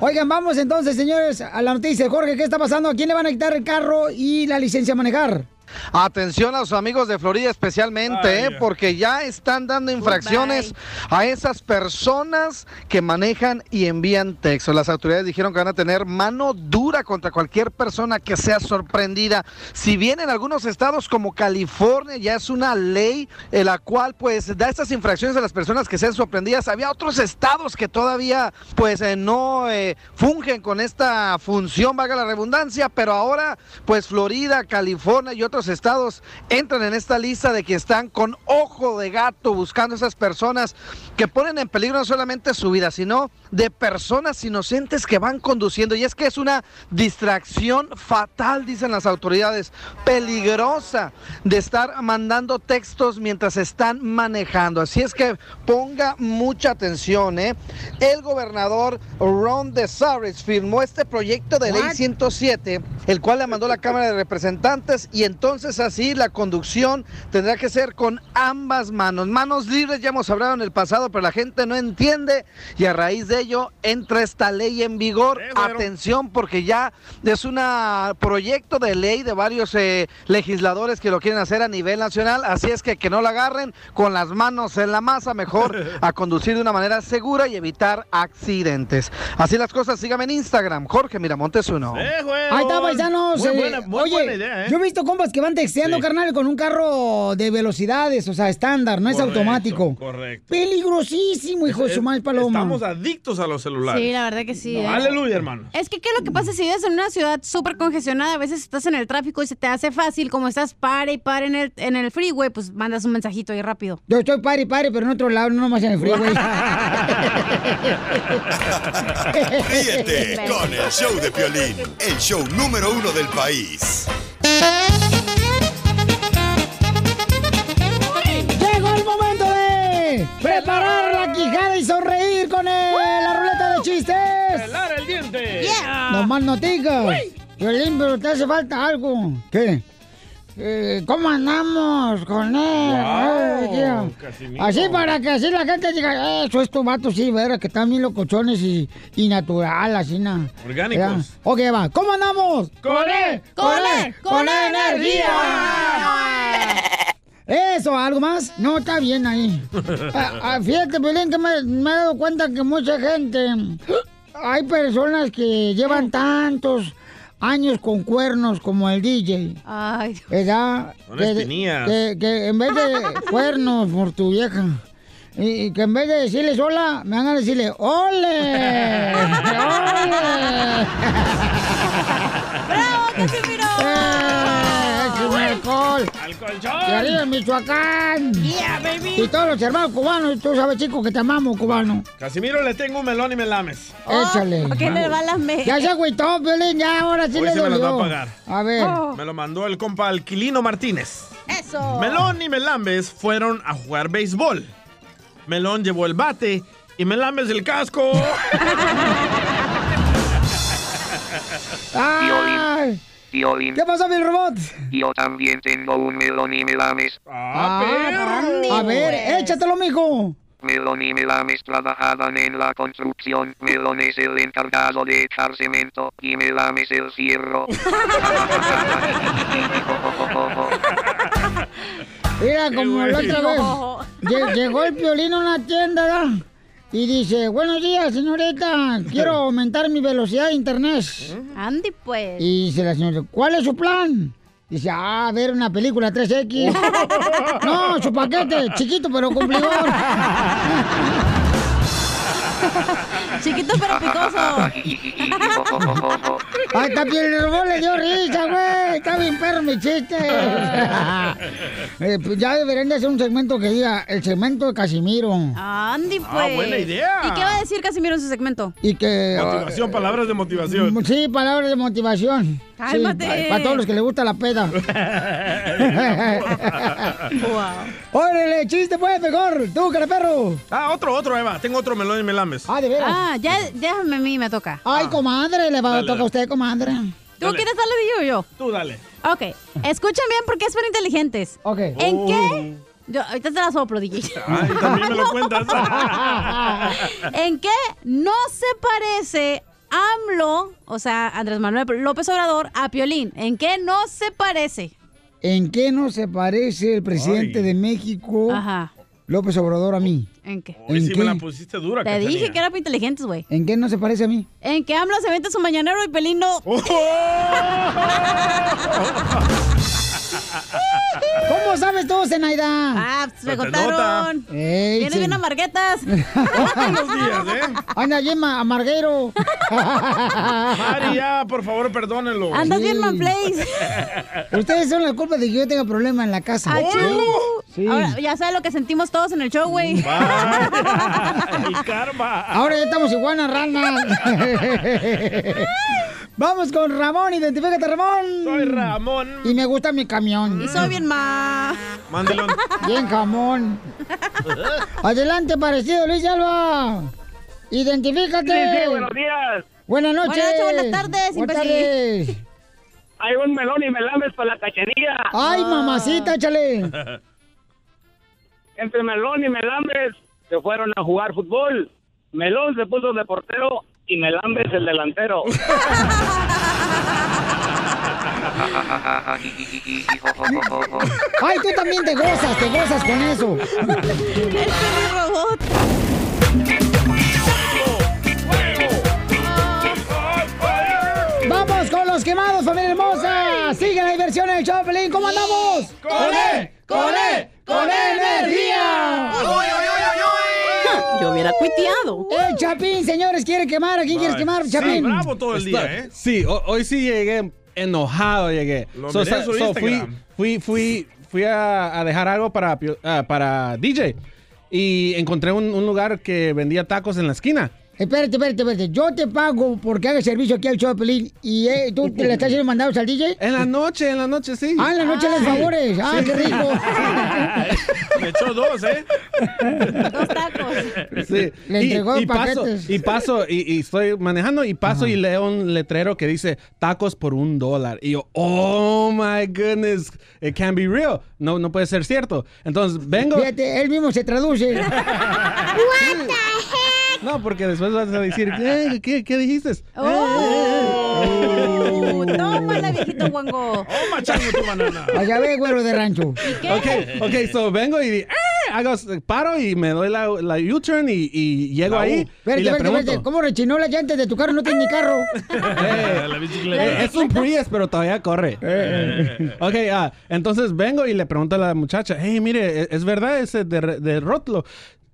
Oigan, vamos entonces, señores, a la noticia. Jorge, ¿qué está pasando? ¿A quién le van a quitar el carro y la licencia a manejar? Atención a los amigos de Florida especialmente, ¿eh? porque ya están dando infracciones a esas personas que manejan y envían textos. Las autoridades dijeron que van a tener mano dura contra cualquier persona que sea sorprendida. Si bien en algunos estados como California ya es una ley en la cual pues da estas infracciones a las personas que sean sorprendidas, había otros estados que todavía pues eh, no eh, fungen con esta función, valga la redundancia, pero ahora pues Florida, California y otros estados entran en esta lista de que están con ojo de gato buscando esas personas que ponen en peligro no solamente su vida, sino de personas inocentes que van conduciendo. Y es que es una distracción fatal, dicen las autoridades, peligrosa de estar mandando textos mientras están manejando. Así es que ponga mucha atención, ¿eh? El gobernador Ron DeSantis firmó este proyecto de ley 107, el cual le mandó la Cámara de Representantes y entonces así la conducción tendrá que ser con ambas manos. Manos libres ya hemos hablado en el pasado, pero la gente no entiende y a raíz de ello entra esta ley en vigor. Atención porque ya es un proyecto de ley de varios eh, legisladores que lo quieren hacer a nivel nacional, así es que que no la agarren con las manos en la masa, mejor a conducir de una manera segura y evitar accidentes. Así las cosas, síganme en Instagram, Jorge Miramontes uno. Ahí está, paisanos. Muy eh, buena- muy oye, buena idea, ¿eh? yo he visto compas que que van texteando, carnal, con un carro de velocidades, o sea, estándar, no es automático. Correcto. Peligrosísimo, hijo de su mal paloma. Estamos adictos a los celulares. Sí, la verdad que sí. ¿eh? Aleluya, hermano. Es que, ¿qué es lo que pasa si vives en una ciudad súper congestionada? A veces estás en el tráfico y se te hace fácil, como estás pare y pare en el, en el freeway, pues mandas un mensajito ahí rápido. Yo estoy pari, pari, pero en otro lado, no nomás en el freeway. Ríete con el show de Piolín, el show número uno del país. Preparar la quijada y sonreír con el- la ruleta de chistes. Pelar el diente. No más noticas. Violín, pero te hace falta algo. ¿Qué? Eh, ¿Cómo andamos con él? Wow, así para que así la gente diga, "Eh, eso es tu vato, sí, vera, que están bien locochones y, y natural, así, na. Orgánicos. Ya. Ok, va. ¿Cómo andamos? ¡Con él! ¡Con él! ¡Con energía! Eso, ¿algo más? No, está bien ahí. Ah, ah, fíjate, Pelín, que me, me he dado cuenta que mucha gente... Hay personas que llevan tantos años con cuernos como el DJ. Ay. ¿Verdad? Son Que-. Que, que en vez de cuernos por tu vieja, y, que en vez de decirles hola, me van a decirle ¡Ole! ¡Ole! ¡Bravo, alcohol! ¡Al ¡Y colchón! arriba en Michoacán! Yeah, baby. Y todos los hermanos cubanos, tú sabes, chico, que te amamos, cubano. Casimiro, le tengo un melón y me lames. Échale. ¿Por qué le va las me... Ya se agüitó, Piolín, ya ahora sí Hoy le sí me las va a pagar. A ver. Oh. Me lo mandó el compa Alquilino Martínez. Eso. Melón y Melambes fueron a jugar béisbol. Melón llevó el bate y Melambes el casco. ¡Ay! Piolín, ¿Qué pasó, mi robot? yo también tengo un melón y melames. ¡Ah, perro! a ver, échatelo, mijo. Melón y melames trabajaban en la construcción. Melón es el encargado de echar cemento y melames el cierro. Mira, como la otra vez. Llegó el piolín a una tienda, ¿verdad? Y dice, buenos días, señorita. Quiero aumentar mi velocidad de internet. Andy, pues. Y dice la señora, ¿cuál es su plan? Dice, ah, ver una película 3X. no, su paquete, chiquito pero cumplidor. Chiquito pero picoso. Ay, bien, el robot le dio risa, güey. Está bien perro mi chiste. Eh, pues ya deberían de hacer un segmento que diga el segmento de Casimiro. Andy, pues. Ah, buena idea. ¿Y qué va a decir Casimiro en su segmento? Y que... Motivación, palabras de motivación. Sí, palabras de motivación. Cálmate. para todos los que les gusta la peda. Wow. Órale, chiste pues, mejor. Tú, cara perro. Ah, otro, otro, Eva. Tengo otro melón y Melambes. Ah, de veras. Ah, ya, déjame a mí, me toca. Ay, comadre, le va a Dale, tocar dale. a usted, comadre. ¿Tú Dale. quieres darle de yo o yo? Tú dale. Ok. Escuchen bien porque es para inteligentes. Ok. ¿En Oh. qué? Yo, ahorita te la soplo, DJ. Ay, también me lo cuentas. ¿En qué no se parece AMLO, o sea, Andrés Manuel López Obrador, a Piolín? ¿En qué no se parece? ¿En qué no se parece el presidente Ay. de México, Ajá. López Obrador, a mí? ¿En qué? Hoy ¿En sí qué? me la pusiste dura, Te Cachanilla. dije que era para inteligentes, güey. ¿En qué no se parece a mí? ¿En qué AMLO se vende su mañanero y Piolín no? ¡Oh! ¿Cómo sabes tú, Zenaida? Ah, pues me contaron. Ey, Vienes Zen- bien amarguetas. Los días, ¿eh? Anda ma- amarguero. Mari, ya, por favor, perdónenlo. Andas Sí. bien manplace. Ustedes son la culpa de que yo tenga problemas en la casa. Achú. Sí. Ahora, ya sabes lo que sentimos todos en el show, güey. Karma. Ahora ya estamos iguanas ranas. Vamos con Ramón, identifícate, Ramón. Soy Ramón. Y me gusta mi camión. Y soy bien ma. Mándelo. Bien jamón. Adelante, parecido Luis Alba. Identifícate. Sí, sí, buenos días. Buenas noches. Buenas noches, buenas tardes, Buenas tardes. Hay un melón y melames para la cachanilla. Ay, mamacita, échale. Entre melón y melambes se fueron a jugar fútbol. Melón se puso de portero y melambes el delantero. Ay, tú también te gozas, te gozas con eso. El Perry Robot. Vamos con los quemados, familia hermosa. Sigue la diversión en el show de Pelín. ¿Cómo andamos? ¡Con él! ¡Con él! ¡Con energía! Yo hubiera cuiteado. El Chapín, señores, quiere quemar. ¿A quién quieres quemar, Chapín? ¿eh? Está- Sí, ho- hoy sí llegué enojado, llegué. Lo So, miré en so- su so fui, fui, fui, fui a, a dejar algo para, ah, para DJ y encontré un, un lugar que vendía tacos en la esquina. Espérate, espérate, espérate. Yo te pago porque haga servicio aquí al show de Pelín. ¿Y eh, tú te le estás haciendo mandados al DJ? En la noche, en la noche, sí. Ah, en la noche les favores. Ah, Sí. qué rico. Me echó dos, ¿eh? Dos tacos. Sí. Le entregó y paquetes. y paso, y, y estoy manejando y paso y leo un letrero que dice tacos por un dólar. Y yo, oh my goodness, it can be real. No, no puede ser cierto. Entonces vengo. Fíjate, él mismo se traduce. No, porque después vas a decir, ¿qué, qué, qué dijiste? Oh, tómala, viejito guango. Oh, machango tu banana. Allá ve, güero de rancho. Ok, ok, so vengo y ¡eh! hago, paro y me doy la, la U-turn y, y llego La ahí Espérate, y le espérate, pregunto. espérate. ¿Cómo rechinó las llantas de tu carro? No tienes ni carro. La bicicleta. Eh, es un Prius, pero todavía corre. ok, ah, entonces vengo y le pregunto a la muchacha, hey, mire, ¿es- ¿es verdad ese de, de rótulo?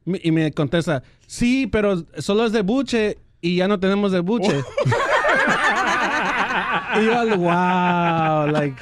Mi- Y me contesta, sí, pero solo es de buche y ya no tenemos de buche. y yo, wow, like,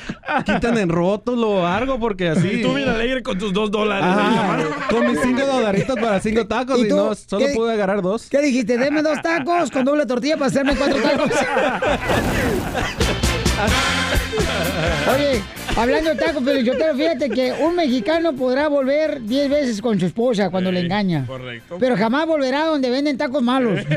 quitan el rótulo o algo porque así... Y tú bien alegre con tus dos dólares. en Ajá, con mis cinco dolaritos para cinco tacos ¿Y y, tú? no, solo ¿Qué- pude agarrar dos. ¿Qué dijiste? Deme dos tacos con doble tortilla para hacerme cuatro tacos. Oye, hablando de tacos, pero yo te fíjate que un mexicano podrá volver 10 veces con su esposa cuando le engaña. Correcto. Pero jamás volverá donde venden tacos malos.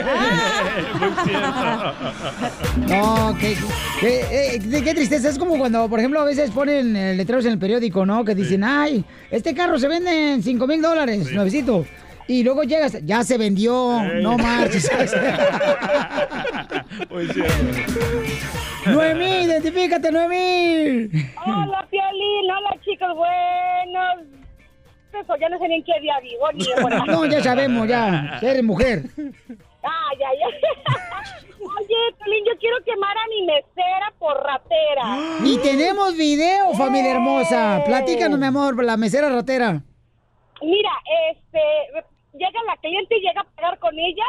No, qué, qué, eh, qué- tristeza. Es como cuando, por ejemplo, a veces ponen eh, letreros en el periódico, ¿no? Que dicen, ay, este carro se vende en 5 mil dólares, nuevecito. Y luego llegas, ya se vendió, no marches. Noemí, identifícate, Noemí. Hola, Piolín. Hola, chicos. Buenos. Eso, ya no sé ni en qué día vivo, ni ahí. No, ya sabemos, ya. Eres mujer. Ay, ay, ay. Oye, Piolín, yo quiero quemar a mi mesera por ratera. Y tenemos video, familia hermosa. Platícanos, mi amor, la mesera ratera. Mira, este, llega la cliente y llega a pagar con ella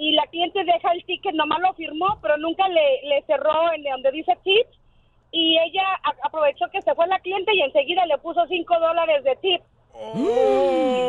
y la cliente deja el ticket, nomás lo firmó, pero nunca le, le cerró en donde dice tip y ella a- aprovechó que se fue la cliente y enseguida le puso cinco dólares de tip. Y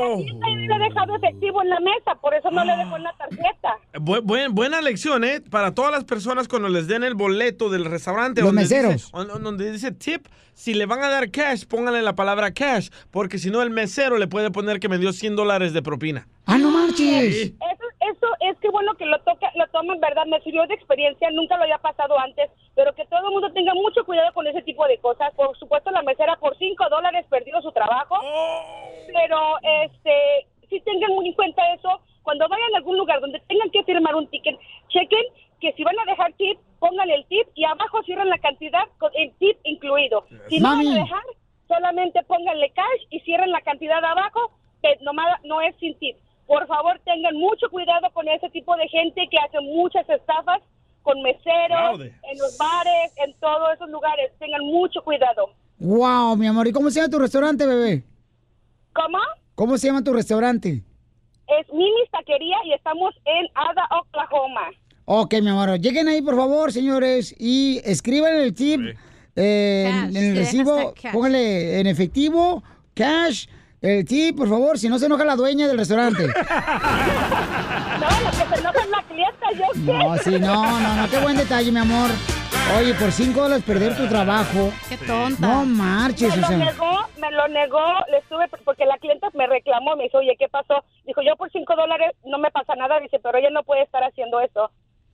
la cliente le ha dejado efectivo en la mesa, por eso no le dejó en la tarjeta. Bu- buen- buena lección, ¿eh? Para todas las personas cuando les den el boleto del restaurante. Los donde meseros. Dice, on- donde dice tip, si le van a dar cash, pónganle la palabra cash, porque si no el mesero le puede poner que me dio 100 dólares de propina. ¡Ah, no marches! Sí. Eso, eso es que bueno que lo toca, lo tomen, ¿verdad? Me sirvió de experiencia, nunca lo había pasado antes, pero que todo el mundo tenga mucho cuidado con ese tipo de cosas. Por supuesto, la mesera por 5 dólares perdió su trabajo, pero este, sí tengan muy en cuenta eso. Cuando vayan a algún lugar donde tengan que firmar un ticket, chequen que si van a dejar tip, pongan el tip y abajo cierren la cantidad con el tip incluido. Si no van a dejar, solamente pónganle cash y cierren la cantidad abajo, que nomás no es sin tip. Por favor, tengan mucho cuidado con ese tipo de gente que hace muchas estafas con meseros, en los bares, en todos esos lugares. Tengan mucho cuidado. Wow, mi amor. ¿Y cómo se llama tu restaurante, bebé? ¿Cómo? ¿Cómo se llama tu restaurante? Es Mimi's Taquería y estamos en Ada, Oklahoma. Ok, mi amor. Lleguen ahí, por favor, señores, y escriban el tip eh, Cash, en el recibo. Pónganle en efectivo, cash, el tip, por favor, si no se enoja la dueña del restaurante. No, la que se enoja es la clienta, yo sé. No, sí, no, no, no, qué buen detalle, mi amor. Oye, por 5 dólares perder tu trabajo. Qué tonta. No marches, Me o lo sea. negó, me lo negó, le estuve, porque la clienta me reclamó, me dijo, oye, ¿qué pasó? Dijo, yo por cinco dólares no me pasa nada, dice, pero ella no puede estar haciendo eso.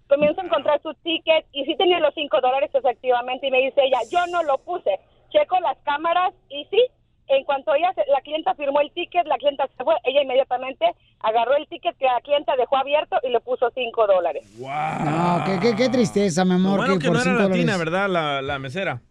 Comienzo a encontrar su ticket y sí tenía los cinco dólares efectivamente y me dice ella, yo no lo puse. Checo las cámaras y sí, en cuanto ella, se- la clienta firmó el ticket, la clienta se fue, ella inmediatamente agarró el ticket que la clienta dejó abierto y le puso cinco dólares. No, qué, qué, qué tristeza, mi Lo amor. bueno que por no era latina, dólares. ¿verdad? La, la mesera.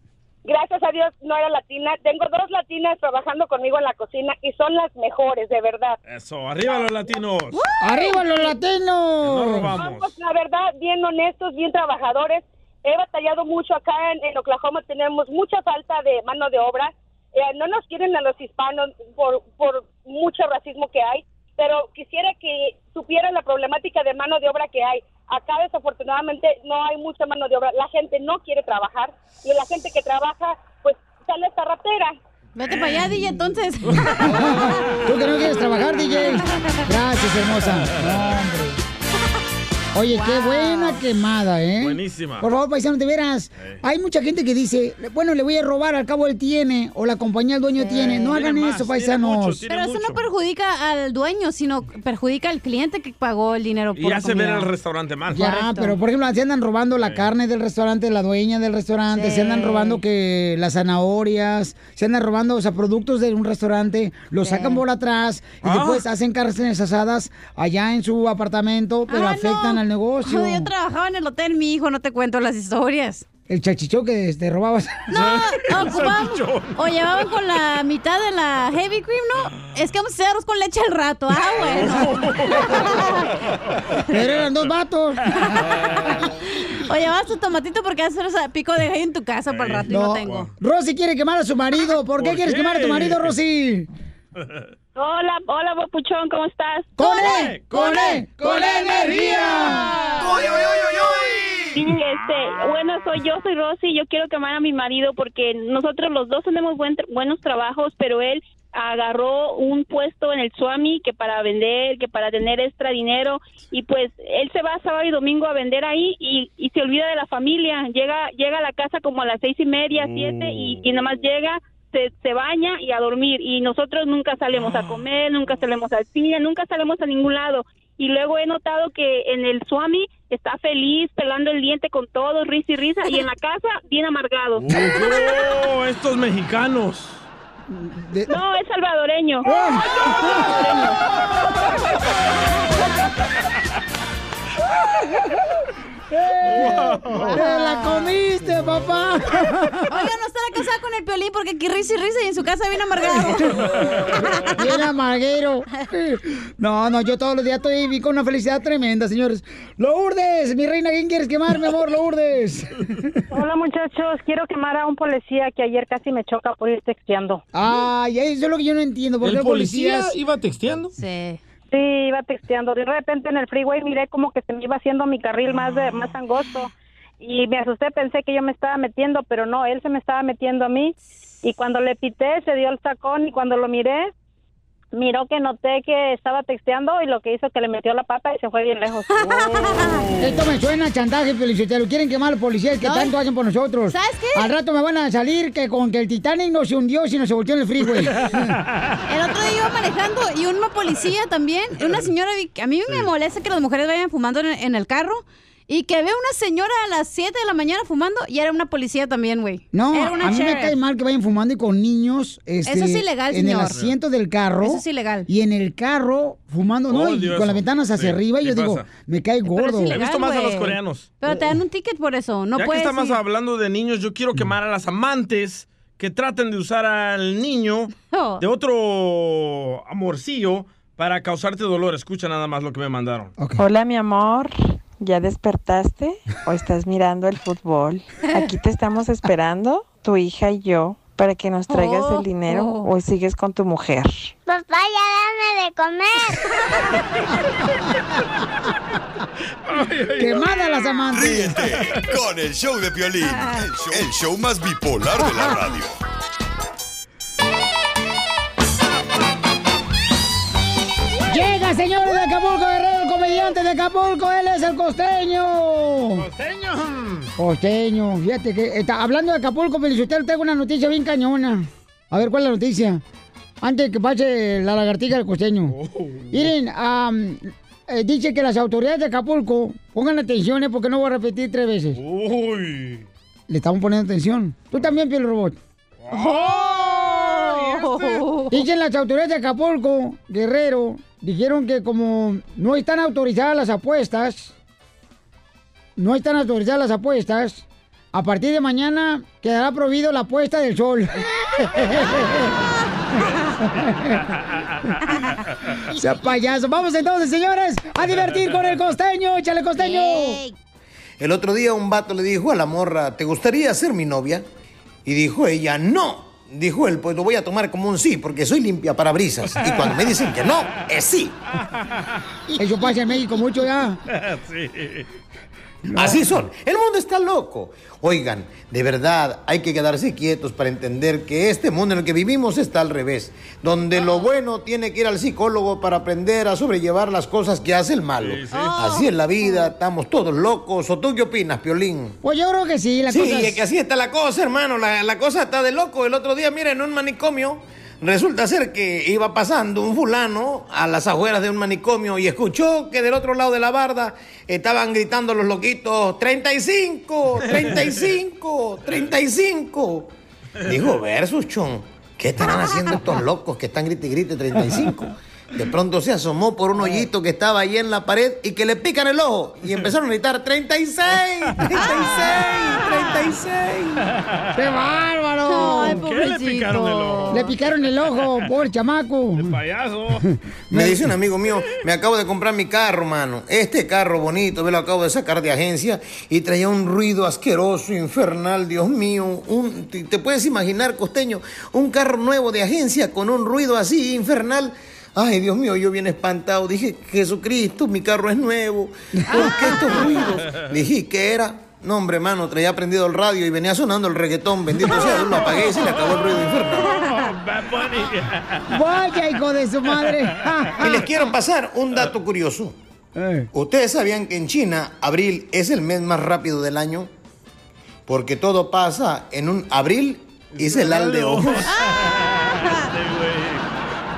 Gracias a Dios no era latina. Tengo dos latinas trabajando conmigo en la cocina y son las mejores, de verdad. Eso, arriba los latinos. ¡Arriba los latinos! No robamos. Somos, la verdad, bien honestos, bien trabajadores. he batallado mucho acá en, en Oklahoma, tenemos mucha falta de mano de obra. Eh, no nos quieren a los hispanos por, por mucho racismo que hay, pero quisiera que supieran la problemática de mano de obra que hay. Acá desafortunadamente no hay mucha mano de obra. La gente no quiere trabajar y la gente que trabaja pues sale esta ratera. Vete para allá, DJ, entonces. Tú que no quieres trabajar, DJ. Gracias, hermosa. No, hombre. Oye, qué buena quemada, ¿eh? Buenísima. Por favor, paisano, de veras. Hay mucha gente que dice, bueno, le voy a robar, al cabo él tiene, o la compañía, el dueño tiene. No hagan eso, paisanos. Pero eso no perjudica al dueño, sino perjudica al cliente que pagó el dinero por Y hace ver al restaurante mal. Ya, pero por ejemplo, se andan robando la carne del restaurante, la dueña del restaurante, se andan robando que las zanahorias, se andan robando, o sea, productos de un restaurante, los sacan por atrás y Ah. después hacen carnes asadas allá en su apartamento, pero Ah, afectan no. al negocio. Cuando yo trabajaba en el hotel, mi hijo, no te cuento las historias. El chachichón que te robabas. No, ocupaban, o llevaban con la mitad de la heavy cream, ¿no? Es que vamos a hacer arroz con leche al rato. Ah, bueno. Pero eran dos vatos. O llevabas tu tomatito porque haces pico de gallo en tu casa para el rato y no tengo. Rosy quiere quemar a su marido. ¿Por qué ¿Por quieres qué? quemar a tu marido, Rosy? Hola, hola, Papuchón, ¿cómo estás? ¡Con él! ¡Con él! ¡Con energía! Sí, este, bueno, soy yo, soy Rosy, yo quiero quemar a mi marido porque nosotros los dos tenemos buen buenos trabajos, pero él agarró un puesto en el Swami que para vender, que para tener extra dinero y pues él se va sábado y domingo a vender ahí y, y se olvida de la familia, llega llega a la casa como a las seis y media, siete y, y nada más llega se, se baña y a dormir y nosotros nunca salimos a comer, nunca salimos al cine, nunca salimos a ningún lado y luego he notado que en el Swami está feliz, pelando el diente con todo, risa y risa y en la casa bien amargado. Oh, estos mexicanos. No, es salvadoreño. ¡Te la comiste, papá! Oiga, no estará casada con el piolín porque aquí risa y risa y en su casa bien amargado. Bien amarguero. No, no, yo todos los días estoy vi con una felicidad tremenda, señores. Lourdes, mi reina, ¿quién quieres quemar, mi amor, Lourdes? Hola muchachos, quiero quemar a un policía que ayer casi me choca por ir texteando. Ay, eso es lo que yo no entiendo. ¿Por qué ¿El policía policías- iba texteando? Sí. Sí, iba texteando. De repente en el freeway miré como que se me iba haciendo mi carril más de, más angosto y me asusté, pensé que yo me estaba metiendo, pero no, él se me estaba metiendo a mí y cuando le pité se dio el sacón y cuando lo miré miró que noté que estaba texteando y lo que hizo que le metió la pata y se fue bien lejos. Esto me suena a chantaje, Felicitero. Quieren quemar a los policías que No. tanto hacen por nosotros. ¿Sabes qué? Al rato me van a salir que con que el Titanic no se hundió, sino se volteó en el freeway. El otro día iba manejando y una policía también, una señora, vi- a mí me molesta que las mujeres vayan fumando en, en el carro y que vea una señora a las 7 de la mañana fumando y era una policía también, güey. No, Era una a mí me sheriff. cae mal que vayan fumando y con niños. este, Eso es ilegal, En el señor. asiento del carro. Eso es ilegal. Y en el carro fumando, ¿no? Y Odio con las eso. ventanas hacia Sí, arriba. Y yo digo, pasa. me cae gordo. He visto más a los coreanos. Pero te dan un ticket por eso, no ya que puedes estamos ir. hablando de niños, yo quiero quemar a las amantes que traten de usar al niño Oh. de otro amorcillo para causarte dolor. Escucha nada más lo que me mandaron. Hola, mi amor. ¿Ya despertaste o estás mirando el fútbol? Aquí te estamos esperando, tu hija y yo, para que nos traigas Oh, el dinero oh. o sigues con tu mujer. Papá, ya dame de comer. ¡Quemada las amantes! Ríete con el show de Piolín, el show, el show más bipolar de la radio. Llega, señores de Acapulco, Guerrero, comediante de Acapulco, él es el costeño. Costeño. Costeño, fíjate que está hablando de Acapulco, Felicitero, tengo una noticia bien cañona. A ver, ¿cuál es la noticia? Antes que pase la lagartija del costeño. Miren, am, eh, dice que las autoridades de Acapulco, pongan atención, eh, porque no voy a repetir tres veces. Uy. Le estamos poniendo atención. Tú también, Piel Robot. Dicen las autoridades de Acapulco, Guerrero, dijeron que como no están autorizadas las apuestas, no están autorizadas las apuestas, a partir de mañana quedará prohibido la apuesta del sol. sea payaso. Vamos entonces, señores, a divertir con el costeño. Échale, costeño. El otro día un vato le dijo a la morra, ¿te gustaría ser mi novia? Y dijo ella, no. Dijo él, pues lo voy a tomar como un sí, porque soy limpia para brisas. Y cuando me dicen que no, es sí. Eso pasa en México mucho ya. sí. Así son. El mundo está loco. Oigan, de verdad hay que quedarse quietos para entender que este mundo en el que vivimos está al revés. Donde lo bueno tiene que ir al psicólogo para aprender a sobrellevar las cosas que hace el malo. Así es la vida, estamos todos locos. ¿O tú qué opinas, Piolín? Pues yo creo que sí, la sí, cosa es que así está la cosa, hermano. La, la cosa está de loco. El otro día, mira, en un manicomio, resulta ser que iba pasando un fulano a las afueras de un manicomio y escuchó que del otro lado de la barda estaban gritando los loquitos, 35, 35, 35. Dijo, versus, chon, ¿qué estarán haciendo estos locos que están grite y grite 35? De pronto se asomó por un hoyito que estaba ahí en la pared y que le pican el ojo. Y empezaron a gritar 36, 36, 36. ¡Qué bárbaro! Ay, ¿Qué le picaron el ojo? Le picaron el ojo, pobre chamaco. Payaso. Me dice un amigo mío, me acabo de comprar mi carro, mano. Este carro bonito, me lo acabo de sacar de agencia y traía un ruido asqueroso, infernal, Dios mío. Un, te puedes imaginar, costeño, un carro nuevo de agencia con un ruido así, infernal. Ay, Dios mío, yo bien espantado. Dije, Jesucristo, mi carro es nuevo. ¿Por qué estos ruidos? Dije, ¿qué era? No, hombre, mano, traía prendido el radio y venía sonando el reggaetón. Bendito sea Dios, lo apagué y se le acabó el ruido infernal. Vaya, hijo de su madre. Y les quiero pasar un dato curioso. ¿Ustedes sabían que en China abril es el mes más rápido del año? Porque todo pasa en un abril y se el de ojos.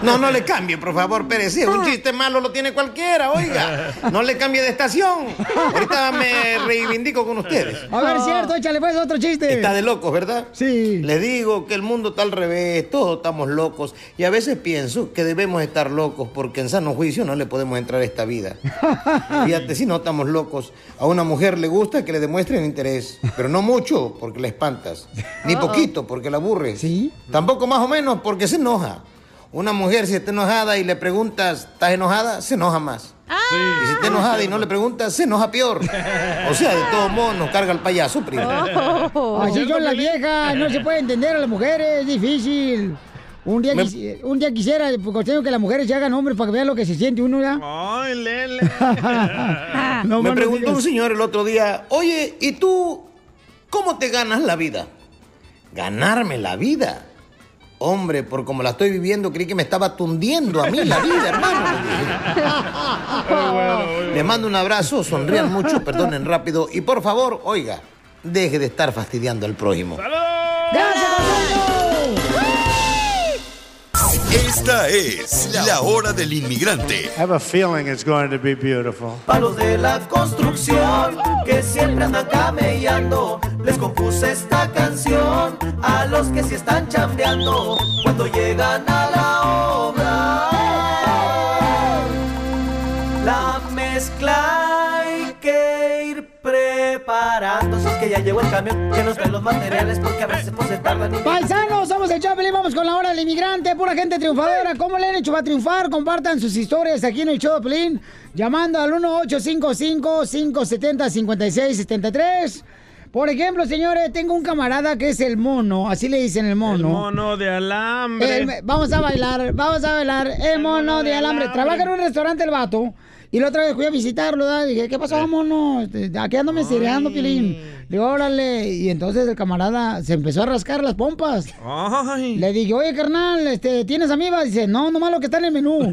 No, no le cambie, por favor, Pérez. Sí, un chiste malo lo tiene cualquiera, oiga. No le cambie de estación. Ahorita me reivindico con ustedes. A ver, cierto, échale pues otro chiste. Está de locos, ¿verdad? Sí. Le digo que el mundo está al revés, todos estamos locos. Y a veces pienso que debemos estar locos porque en sano juicio no le podemos entrar a esta vida. Fíjate, si no estamos locos. A una mujer le gusta que le demuestren interés, pero no mucho porque la espantas. Ni poquito porque la aburres. Sí. Tampoco más o menos porque se enoja. Una mujer si está enojada y le preguntas, ¿estás enojada? Se enoja más. Y si está enojada y no le preguntas, se enoja peor. O sea, de todos modos nos carga el payaso, primo. Así son las viejas, no se puede entender a las mujeres, es difícil. Un día, Me- un día quisiera, porque tengo que las mujeres se hagan hombres para que vean lo que se siente uno ya. Ay, Lele. No, Me preguntó un señor el otro día, oye, ¿y tú cómo te ganas la vida? Ganarme la vida. Hombre, por como la estoy viviendo, creí que me estaba tundiendo a mí la vida, hermano. Le mando un abrazo, sonrían mucho, perdonen rápido y por favor, oiga, deje de estar fastidiando al prójimo. Esta es la hora del inmigrante. I have a feeling it's going to be beautiful. Pa' los de la construcción que siempre andan camellando, les compuse esta canción a los que sí están chambeando cuando llegan a la obra. Preparando. Si es que ya llegó el camión que nos trae los materiales porque a veces pues se tardan y Paisanos, somos el Chaplin, vamos con la hora del inmigrante, pura gente triunfadora. ¿Cómo le han hecho para triunfar? Compartan sus historias aquí en el Chaplin, llamando al 1-855-570-5673. Por ejemplo, señores, tengo un camarada que es el mono, así le dicen el mono. El mono de alambre. El- vamos a bailar, vamos a bailar. El mono de alambre. Trabaja en un restaurante el vato. Y la otra vez fui a visitarlo, ¿verdad? Dije, ¿qué pasó, mono? Este, Aquí ando mensajeando, Pilín. Le digo, órale. Y entonces el camarada se empezó a rascar las pompas. Le dije, oye, carnal, este, ¿tienes amibas? Dice, no, nomás lo que está en el menú.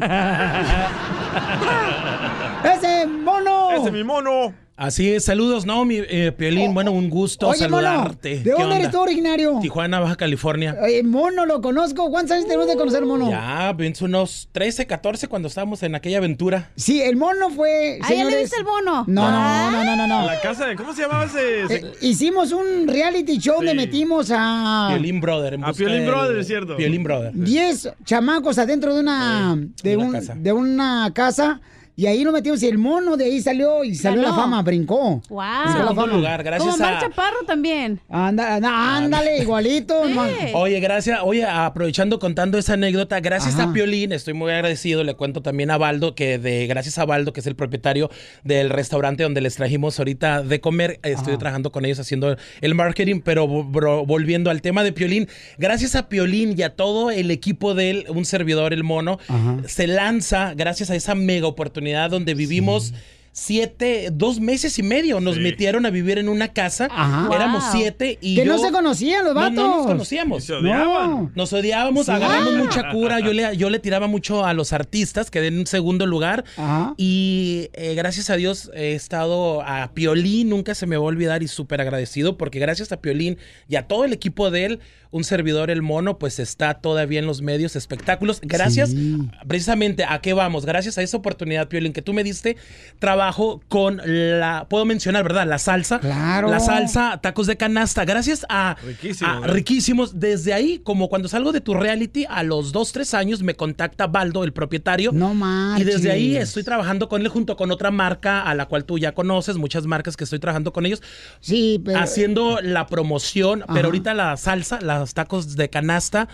¡Ese mono! Ese es mi mono. Así es, saludos, no, mi eh, Piolín, bueno, un gusto Oye, mono, saludarte. ¿de ¿Qué dónde eres tú originario? Tijuana, Baja California. Eh, mono, lo conozco. ¿Cuántos años tenemos de conocer mono? Ya, unos 13, 14 cuando estábamos en aquella aventura. Sí, el mono fue. ¿Ah, ya le viste el mono? No, no, no, no, no, no. La casa de. ¿Cómo se llamaba ese? Eh, hicimos un reality show donde metimos a Piolín Brother. en A Piolín del- Brother, es cierto. Piolín Brother. 10 chamacos adentro de una, de, una un- casa. de una casa Y ahí nos metimos y el mono de ahí salió y salió Ganó. la fama, brincó. Wow. Brincó la fama. lugar, gracias Como a... Mar Chaparro también. Anda, anda- ándale, igualito. Oye, gracias, oye, aprovechando contando esa anécdota, gracias Ajá. a Piolín, estoy muy agradecido, le cuento también a Baldo, que de, gracias a Baldo, que es el propietario del restaurante donde les trajimos ahorita de comer, estoy trabajando con ellos haciendo el marketing, pero volviendo al tema de Piolín, gracias a Piolín y a todo el equipo de él, un servidor, el mono, se lanza gracias a esa mega oportunidad donde vivimos siete, dos meses y medio. Nos metieron a vivir en una casa. Ajá. Éramos siete y Que no se conocían los No, vatos. No, nos conocíamos. Y se odiaban. No. Nos odiábamos, Sí. agarramos Ah. mucha cura. Yo le, yo le tiraba mucho a los artistas, quedé en un segundo lugar. Y eh, gracias a Dios he estado a Piolín, nunca se me va a olvidar y súper agradecido porque gracias a Piolín y a todo el equipo de él, un servidor, el mono, pues está todavía en los medios, espectáculos. Gracias precisamente a qué vamos. Gracias a esa oportunidad, Piolín, que tú me diste, trabajo con la, puedo mencionar, ¿verdad? La salsa. Claro. La salsa, tacos de canasta. Gracias a, Riquísimo, a- riquísimos. Desde ahí, como cuando salgo de tu reality, a los dos, tres años me contacta Baldo, el propietario. No Y marches. desde ahí estoy trabajando con él junto con otra marca a la cual tú ya conoces, muchas marcas que estoy trabajando con ellos. Sí, pero... Haciendo la promoción, Ajá. pero ahorita la salsa, los tacos de canasta,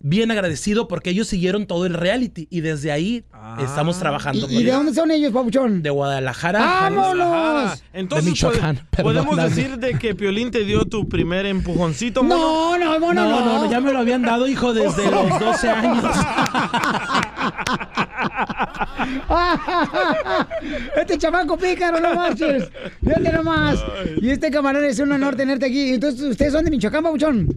bien agradecido porque ellos siguieron todo el reality y desde ahí estamos trabajando. Ah. ¿Y, y de dónde son ellos, papuchón? De Guadalajara. ¡Vámonos! de Entonces, Michoacán, ¿pod- perdón, ¿podemos dame. decir de que Piolín te dio tu primer empujoncito, No, mono? no, mono, No, no. no, no, ya me lo habían dado, hijo, desde los 12 años. este chamaco pícaro, no marches. Fíjate nomás. Y este camarón es un honor tenerte aquí. Entonces, ¿ustedes son de Michoacán, papuchón?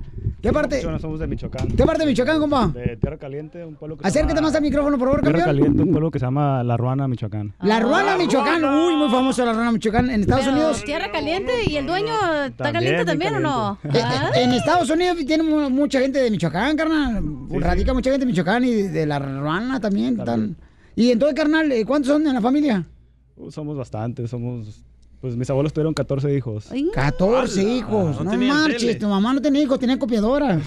¿Qué parte? Nosotros somos de Michoacán. ¿Qué parte de Michoacán, compa? De Tierra Caliente, un pueblo que se Acércate llama- más al micrófono, por favor, Tierra campeón. Caliente, un pueblo que se llama La Ruana, Michoacán. La Ruana, Michoacán. Uy, muy famoso la Ruana, Michoacán. En Estados Pero, Unidos. Tierra caliente y el dueño está También, caliente también o no? Eh, ¿Ah? En Estados Unidos tiene mu- mucha gente de Michoacán, carnal. Radica mucha gente de Michoacán y de la Ruana también. Y entonces, carnal, eh, ¿cuántos son en la familia? Uh, Somos bastantes, somos... Pues mis abuelos tuvieron 14 hijos. 14 ¡Hala! hijos. No No, marches, tele. tu mamá no tenía hijos, tenía copiadora.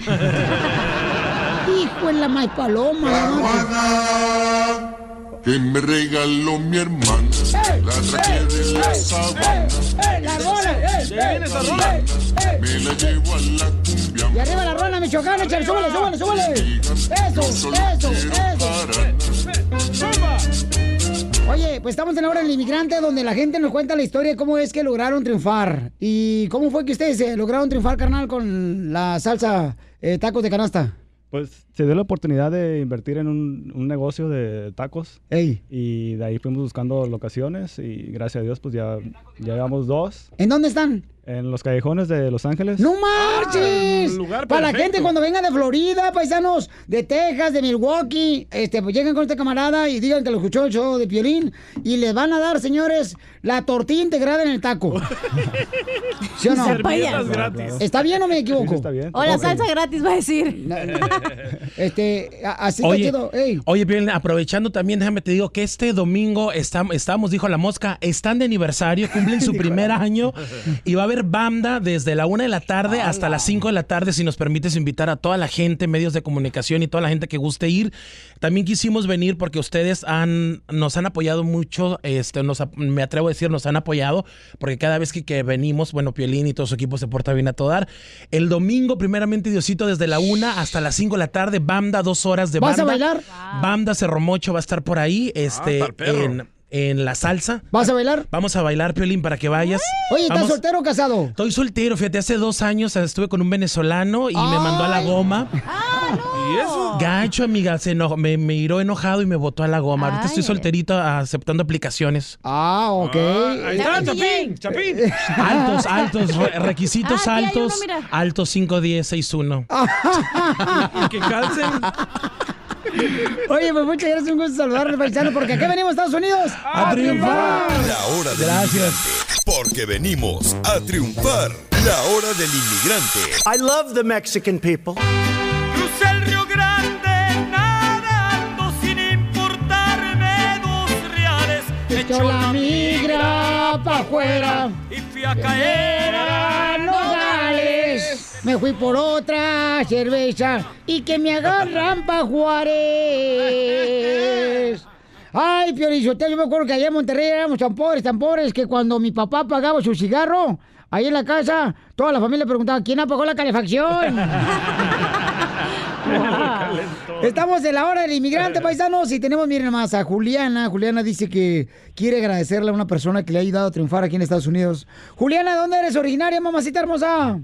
Hijo en la maíz paloma. que me regaló mi hermana. La traje de la sabana. ¡La rola! ¡Eh, ¿De es esa rola? Me la llevo a la cumbia. Y arriba la Ruana, Michoacán, échale, súbale, súbale, súbale. Eso, eso, eso. Oye, pues estamos en la hora del inmigrante donde la gente nos cuenta la historia de cómo es que lograron triunfar. ¿Y cómo fue que ustedes eh, lograron triunfar, carnal, con la salsa eh, tacos de canasta? Pues se dio la oportunidad de invertir en un, un negocio de tacos. Y de ahí fuimos buscando locaciones y gracias a Dios pues ya, ya llevamos dos. ¿En dónde están? En los callejones de Los Ángeles. ¡No marches! Para la gente cuando venga de Florida, paisanos, de Texas, de Milwaukee, este, pues lleguen con este camarada y digan que lo escuchó el show de Piolín y les van a dar, señores, la tortilla integrada en el taco. ¿Sí o no? Y servilletas gratis. ¿Está bien o me equivoco? Sí, está bien. O la salsa gratis va a decir. Este, así está Oye, chido. Ey. oye, Piolín, aprovechando también, déjame te digo que este domingo estam- estamos, dijo la mosca, están de aniversario, cumplen su primer año y va a haber banda desde la una de la tarde hasta las 5 de la tarde, si nos permites invitar a toda la gente, medios de comunicación y toda la gente que guste ir. También quisimos venir porque ustedes han, nos han apoyado mucho, este, nos, me atrevo a decir, nos han apoyado, porque cada vez que, que venimos, bueno, Y todo su equipo se porta bien a todo dar. El domingo, primeramente, Diosito, desde la una hasta las 5 de la tarde, banda, dos horas de ¿Vas a banda. bailar? Banda Cerromocho va a estar por ahí, este, está el perro. en, en la salsa. ¿Vas a bailar? Vamos a bailar, Piolín, para que vayas. Oye, ¿estás Vamos- soltero o casado? Estoy soltero, fíjate, hace dos años estuve con un venezolano y me mandó a la goma. ¿Y eso? Gacho, amiga, se eno- me, me miró enojado y me botó a la goma. Ahorita estoy solterito aceptando aplicaciones. Ah, ok. Ahí está, Chapín, Chapín. Altos, altos, re- requisitos Ah, aquí hay altos. uno, mira. altos 5, 10, 6, 1. Y que calcen. Oye, pues muchas gracias, un gusto saludarles, paisano, porque aquí venimos a Estados Unidos a triunfar. La hora del inmigrante. Porque venimos a triunfar. La hora del inmigrante. I love the Mexican people. Crucé el Río Grande nadando sin importarme dos reales. Echó la migra pa' afuera y fui a caer. Me fui por otra cerveza y que me agarran pa' Juárez. Ay, Piorizotel, yo me acuerdo que allá en Monterrey éramos tan pobres, tan pobres, que cuando mi papá pagaba su cigarro, ahí en la casa, toda la familia preguntaba, ¿quién apagó la calefacción? Estamos en la hora del inmigrante, paisanos, y tenemos, miren más, a Juliana. Juliana dice que quiere agradecerle a una persona que le ha ayudado a triunfar aquí en Estados Unidos. Juliana, ¿dónde eres originaria, mamacita hermosa?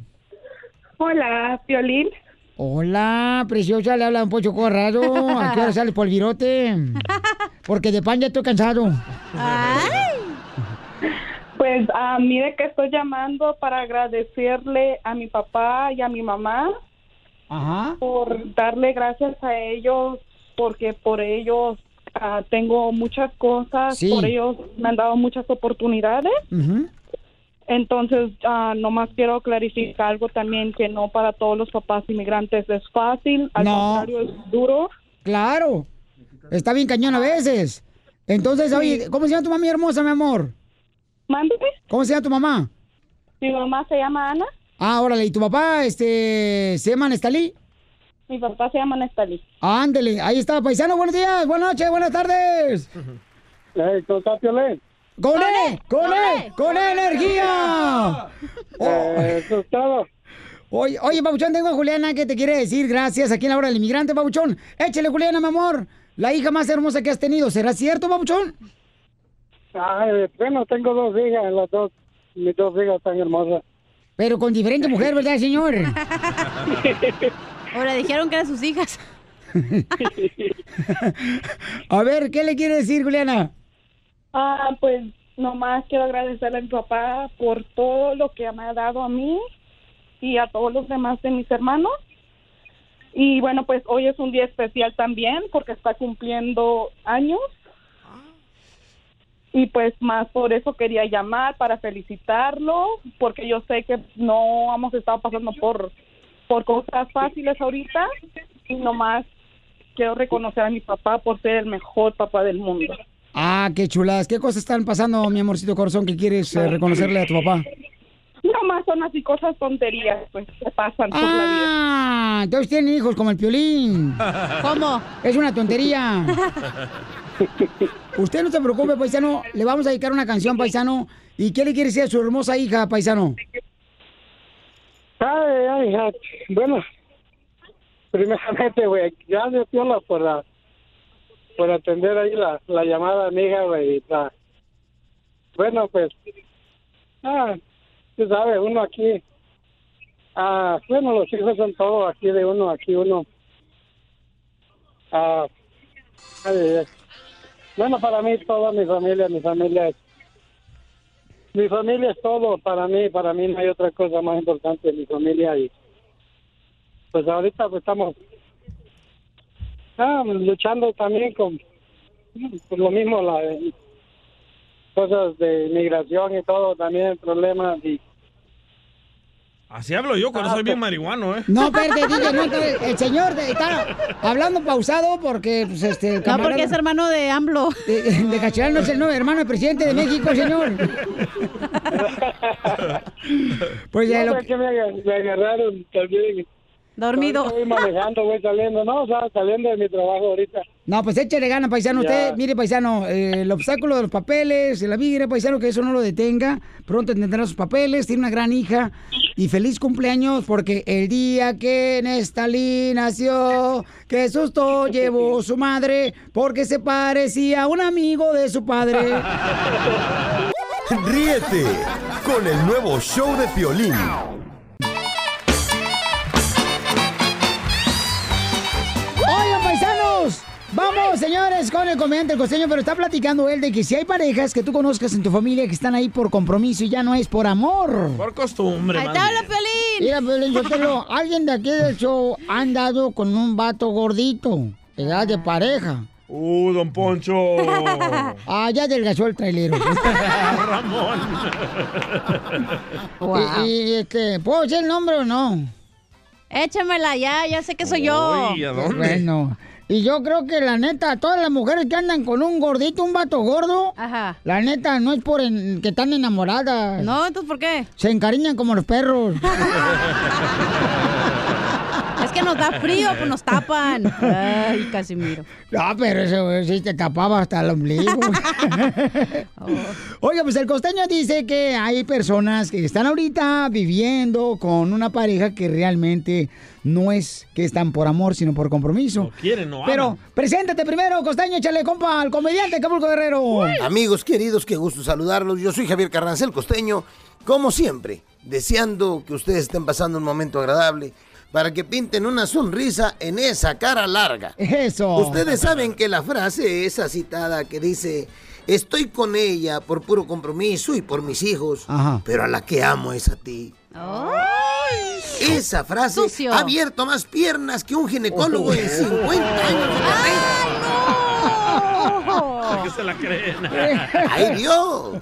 Hola, Piolín. Hola, preciosa, le habla un pocho corrado. ¿A qué hora sales por el virote? Porque de pan ya estoy cansado. Pues ah, mire que estoy llamando para agradecerle a mi papá y a mi mamá Ajá. por darle gracias a ellos, porque por ellos ah, tengo muchas cosas, Sí. por ellos me han dado muchas oportunidades. Entonces, ah, nomás quiero clarificar algo también, que no para todos los papás inmigrantes es fácil, al No. contrario es duro. Claro. Está bien cañón a veces. Entonces, oye, ¿cómo se llama tu mami hermosa, mi amor? Mándeme. ¿Cómo se llama tu mamá? Mi mamá se llama Ana, Ah, órale, ¿y tu papá, este, se llama Nestalí? mi papá se llama Nestalí. Ándele, ahí está, paisano, buenos días, buenas noches, buenas tardes. ¿Cómo está, Piolín? ¡Con E! ¡Con E! ¡Con energía! Eso es todo. Oye, oye, Pabuchón, tengo a Juliana que te quiere decir gracias aquí en la hora del inmigrante, Pabuchón. Échale, Juliana, mi amor. La hija más hermosa que has tenido. ¿Será cierto, Pabuchón? Ay, bueno, tengo dos hijas, las dos, mis dos hijas tan hermosas. Pero con diferente mujer, ¿verdad, señor? Ahora dijeron que eran sus hijas. A ver, ¿qué le quiere decir, Juliana? Ah, pues nomás quiero agradecerle a mi papá por todo lo que me ha dado a mí y a todos los demás de mis hermanos. Y bueno, pues hoy es un día especial también porque está cumpliendo años. Y pues más por eso quería llamar para felicitarlo, porque yo sé que no hemos estado pasando por, por cosas fáciles ahorita. Y nomás quiero reconocer a mi papá por ser el mejor papá del mundo. Ah, qué chulas. ¿Qué cosas están pasando, mi amorcito corazón, que quieres eh, reconocerle a tu papá? Nomás son así cosas tonterías, pues, que pasan por la vida. Ah, entonces tienen hijos como el piolín. ¿Cómo? Es una tontería. Usted no se preocupe, paisano. Le vamos a dedicar una canción, paisano. ¿Y qué le quiere decir a su hermosa hija, paisano? Ay, ay, ay, bueno, primeramente, güey, gracias, Piola, por, la, por atender ahí la, la llamada amiga, güey. Bueno, pues, ah, tú sabes, uno aquí, ah, bueno, los hijos son todos aquí de uno, aquí uno. Ah, ay. bueno, para mí, toda mi familia, mi familia es mi familia es todo para mí, para mí no hay otra cosa más importante mi familia y pues ahorita pues estamos ah, luchando también con pues, lo mismo la cosas de inmigración y todo también problemas y Así hablo yo, cuando soy bien marihuano, ¿eh? No, espérate, DJ, no, el el señor de- está hablando pausado porque, pues, este... No, porque es hermano de AMLO. De, de no es el nuevo hermano del presidente de México, señor. Pues ya No, lo es que me agarraron también Dormido. Voy manejando voy saliendo no o sea saliendo de mi trabajo ahorita No, pues échale gana, paisano. Ya. Usted, mire, paisano, eh, el obstáculo de los papeles, la migra, paisano, que eso no lo detenga. Pronto tendrá sus papeles, tiene una gran hija. Y feliz cumpleaños, porque el día que Nestalí nació, qué susto llevó su madre, porque se parecía a un amigo de su padre. Ríete con el nuevo show de Piolín. Vamos, señores, con el comediante el costeño, pero está platicando él de que si hay parejas que tú conozcas en tu familia que están ahí por compromiso y ya no es por amor. Por costumbre, Ahí está, Mira, Piolín, Sotelo, alguien de aquí del show ha andado con un vato gordito, edad de pareja. Uh, don Poncho. Ah, ya adelgazó el trailero. Ramón. Y, y, este, ¿puedo decir el nombre o no? Échamela ya, ya sé que soy yo. Uy, ¿a dónde? Bueno, y yo creo que la neta, todas las mujeres que andan con un gordito, un vato gordo, la neta no es por en- que están enamoradas. No, entonces ¿por qué? Se encariñan como los perros. Nos da frío, pues nos tapan. Ay, Casimiro. No, pero eso sí te tapaba hasta el ombligo. Oiga, pues el costeño dice que hay personas que están ahorita viviendo con una pareja que realmente no es que están por amor, sino por compromiso. No quieren, no Pero preséntate primero, costeño, échale compa al comediante Acapulco Guerrero. Amigos queridos, qué gusto saludarlos. Yo soy Javier Carrancel Costeño, como siempre, deseando que ustedes estén pasando un momento agradable para que pinten una sonrisa en esa cara larga. Eso. Ustedes saben que la frase esa citada que dice, estoy con ella por puro compromiso y por mis hijos, Ajá. pero a la que amo es a ti. Esa frase Sucio. ha abierto más piernas que un ginecólogo en 50 años de carrera. ¿Por qué se la creen? ¡Ay, Dios!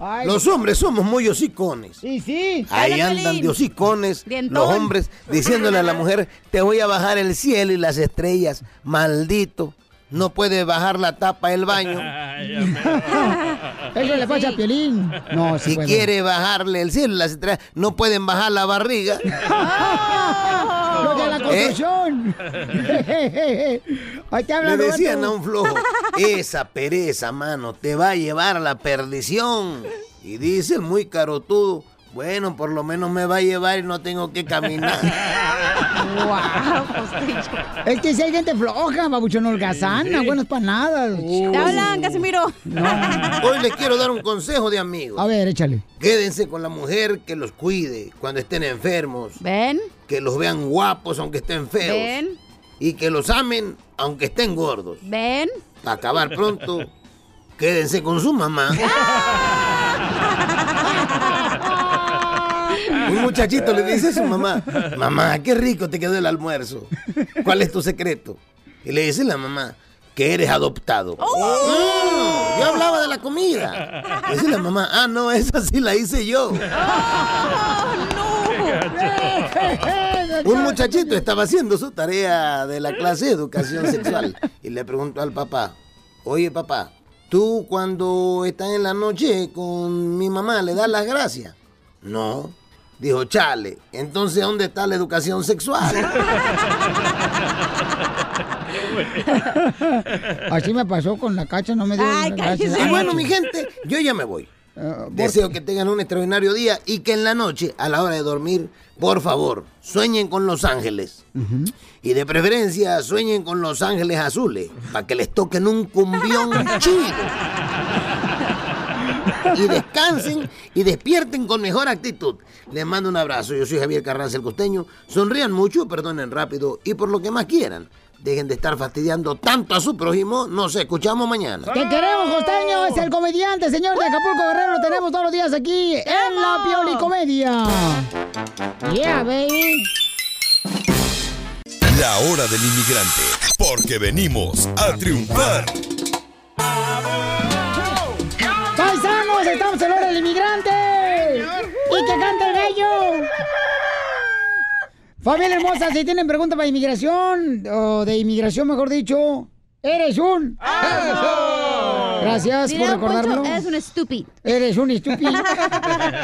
Ay. Los hombres somos muy hocicones. Sí, sí. Ahí andan de hocicones Dientón. los hombres diciéndole a la mujer, te voy a bajar el cielo y las estrellas, maldito. No puede bajar la tapa del baño. Eso le pasa a Piolín. No, sí Si puede. quiere bajarle el cielo las estrellas, no pueden bajar la barriga. Lo de la construcción. Ahí te ¿Eh? Le decían a un flojo, esa pereza, mano, te va a llevar a la perdición. Y dice el muy carotudo, bueno, por lo menos me va a llevar y no tengo que caminar. Guau, costeño. Es que si hay gente floja, babuchón holgazana, buenas para nada. Te hablan, Casimiro. Hoy les quiero dar un consejo de amigo. A ver, échale. Quédense con la mujer que los cuide cuando estén enfermos. Ven, Que los vean guapos aunque estén feos. ven, Y que los amen aunque estén gordos. ven. Para acabar pronto, quédense con su mamá. Un muchachito le dice a su mamá, mamá, qué rico te quedó el almuerzo. ¿Cuál es tu secreto? Y le dice la mamá, que eres adoptado. "Mm, yo hablaba de la comida. Le dice la mamá, ah, no, esa sí la hice yo. Un muchachito estaba haciendo su tarea de la clase de educación sexual y le preguntó al papá, oye papá, ¿tú cuando estás en la noche con mi mamá le das las gracias? No. Dijo, chale, entonces ¿dónde está la educación sexual? Así me pasó con la cacha, no me dio Ay, gracias. Y bueno, mi gente, yo ya me voy. Deseo que tengan un extraordinario día y que en la noche, a la hora de dormir, por favor, sueñen con los ángeles. Y de preferencia, sueñen con los ángeles azules, para que les toquen un cumbión chido. Y descansen y despierten con mejor actitud. Les mando un abrazo. Yo soy Javier Carranza el Costeño. Sonrían mucho, perdonen rápido y por lo que más quieran. Dejen de estar fastidiando tanto a su prójimo. Nos escuchamos mañana. Te queremos, costeño. Es el comediante, señor de Acapulco Guerrero. Lo tenemos todos los días aquí en la Pioli Comedia. Yeah, baby. La hora del inmigrante, porque venimos a triunfar. ¡Estamos en hora del inmigrante! ¡Y que cante el gallo! Familia hermosa, si tienen preguntas para inmigración, o de inmigración mejor dicho, eres un... Gracias por recordármelo. Eres un estúpido. Eres un estúpido.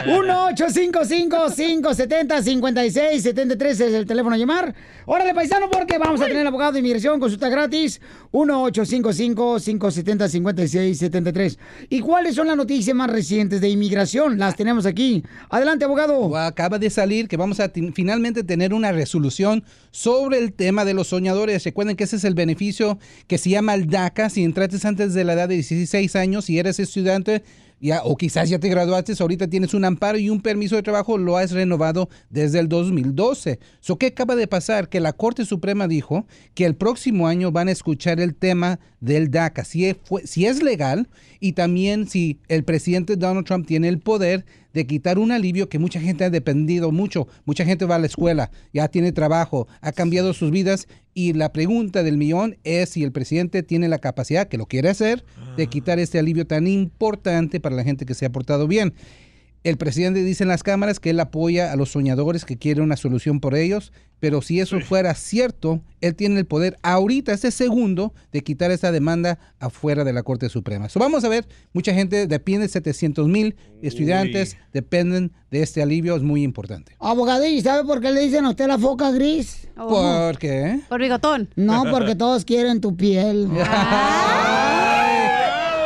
1-855-570-5673 es el teléfono a llamar. Órale, paisano, porque vamos a tener el abogado de inmigración, consulta gratis. 1-855-570-5673. ¿Y cuáles son las noticias más recientes de inmigración? Las tenemos aquí. Adelante, abogado. Acaba de salir que vamos a finalmente tener una resolución sobre el tema de los soñadores. Recuerden que ese es el beneficio que se llama el DACA. Si entraste antes de la edad de 16 años y eres estudiante, ya, o quizás ya te graduaste, ahorita tienes un amparo y un permiso de trabajo, lo has renovado desde el 2012. So, ¿Qué acaba de pasar? Que la Corte Suprema dijo que el próximo año van a escuchar el tema del DACA, si es, si es legal y también si el presidente Donald Trump tiene el poder de quitar un alivio que mucha gente ha dependido mucho. Mucha gente va a la escuela, ya tiene trabajo, ha cambiado sus vidas y la pregunta del millón es si el presidente tiene la capacidad, que lo quiere hacer, de quitar este alivio tan importante para la gente que se ha portado bien. El presidente dice en las cámaras que él apoya a los soñadores que quieren una solución por ellos, pero si eso fuera cierto, él tiene el poder ahorita, ese segundo, de quitar esa demanda afuera de la Corte Suprema. So, vamos a ver, mucha gente depende, 700 mil estudiantes dependen de este alivio, es muy importante. Abogado, ¿y sabe por qué le dicen a usted la foca gris? ¿Por qué? Por bigotón. No, porque todos quieren tu piel.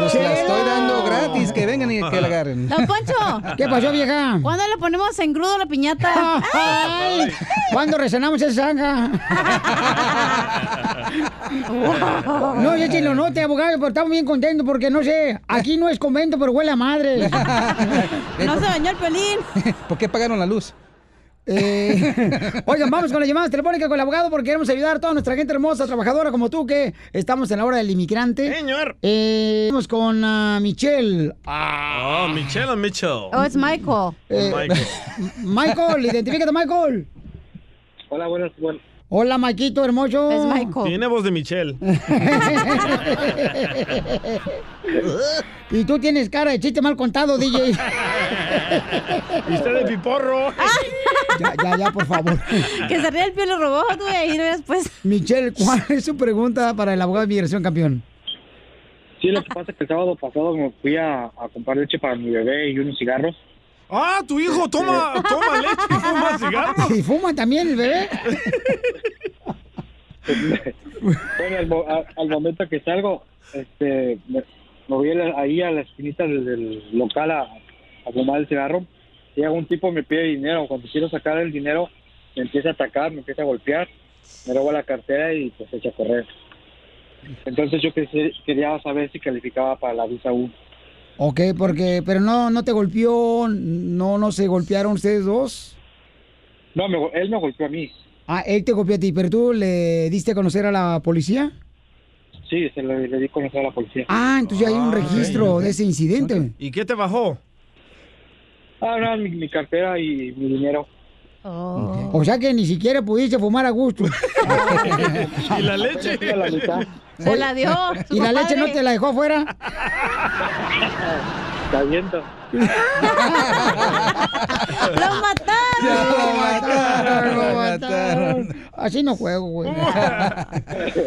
Pues la estoy dando gratis, que vengan y que la agarren. Don Poncho. ¿Qué pasó, vieja? ¿Cuándo le ponemos en crudo la piñata? Ay, ¿Cuándo resanamos esa zanja? No, yo sí lo note, abogado, pero estamos bien contentos porque, no sé, aquí no es convento, pero huele a madre. No se bañó el pelín. ¿Por qué pagaron la luz? Eh, oigan, vamos con las llamadas telefónicas con el abogado porque queremos ayudar a toda nuestra gente hermosa, trabajadora como tú, que estamos en la hora del inmigrante. Señor. Eh, vamos con ah, Michelle. Oh, Michelle o Mitchell. Oh, es Michael. Eh, Michael. Michael, identifícate, Michael. Hola, buenas, buenas. Hola, Maikito, hermoso. Es Michael. Tiene voz de Michelle. y tú tienes cara de chiste mal contado, DJ. y usted de piporro. ya, ya, ya, por favor. Que se ríe el pelo robot, güey, ahí lo ves pues. Michelle, ¿cuál es su pregunta para el abogado de migración campeón? Sí, lo que pasa es que el sábado pasado me fui a, a comprar leche para mi bebé y unos cigarros. Ah, tu hijo toma, toma leche y fuma cigarros. ¿Y fuma también el bebé? Bueno, al, mo- a- al momento que salgo, este, me, me voy a la- ahí a la esquinita del, del local a, a fumar el cigarro. Llega un tipo, me pide dinero. Cuando quiero sacar el dinero, me empieza a atacar, me empieza a golpear, me roba la cartera y pues se echa a correr. Entonces yo quería saber si calificaba para la visa U. Ok, porque, pero no, no te golpeó, no, no se golpearon ustedes dos. No, me él me golpeó a mí. Ah, él te golpeó a ti, pero tú le diste a conocer a la policía. Sí, se le, le di a conocer a la policía. Ah, entonces ya hay un Ah, registro de ese incidente. ¿Y qué te bajó? Ah, no, mi, mi cartera y mi dinero. O sea que ni siquiera pudiste fumar a gusto. ¿Y la leche? Se la dio. ¿Y la leche no te la dejó afuera? Está viendo. ¡Lo mataron! Lo mataron, lo mataron. Así no juego, güey.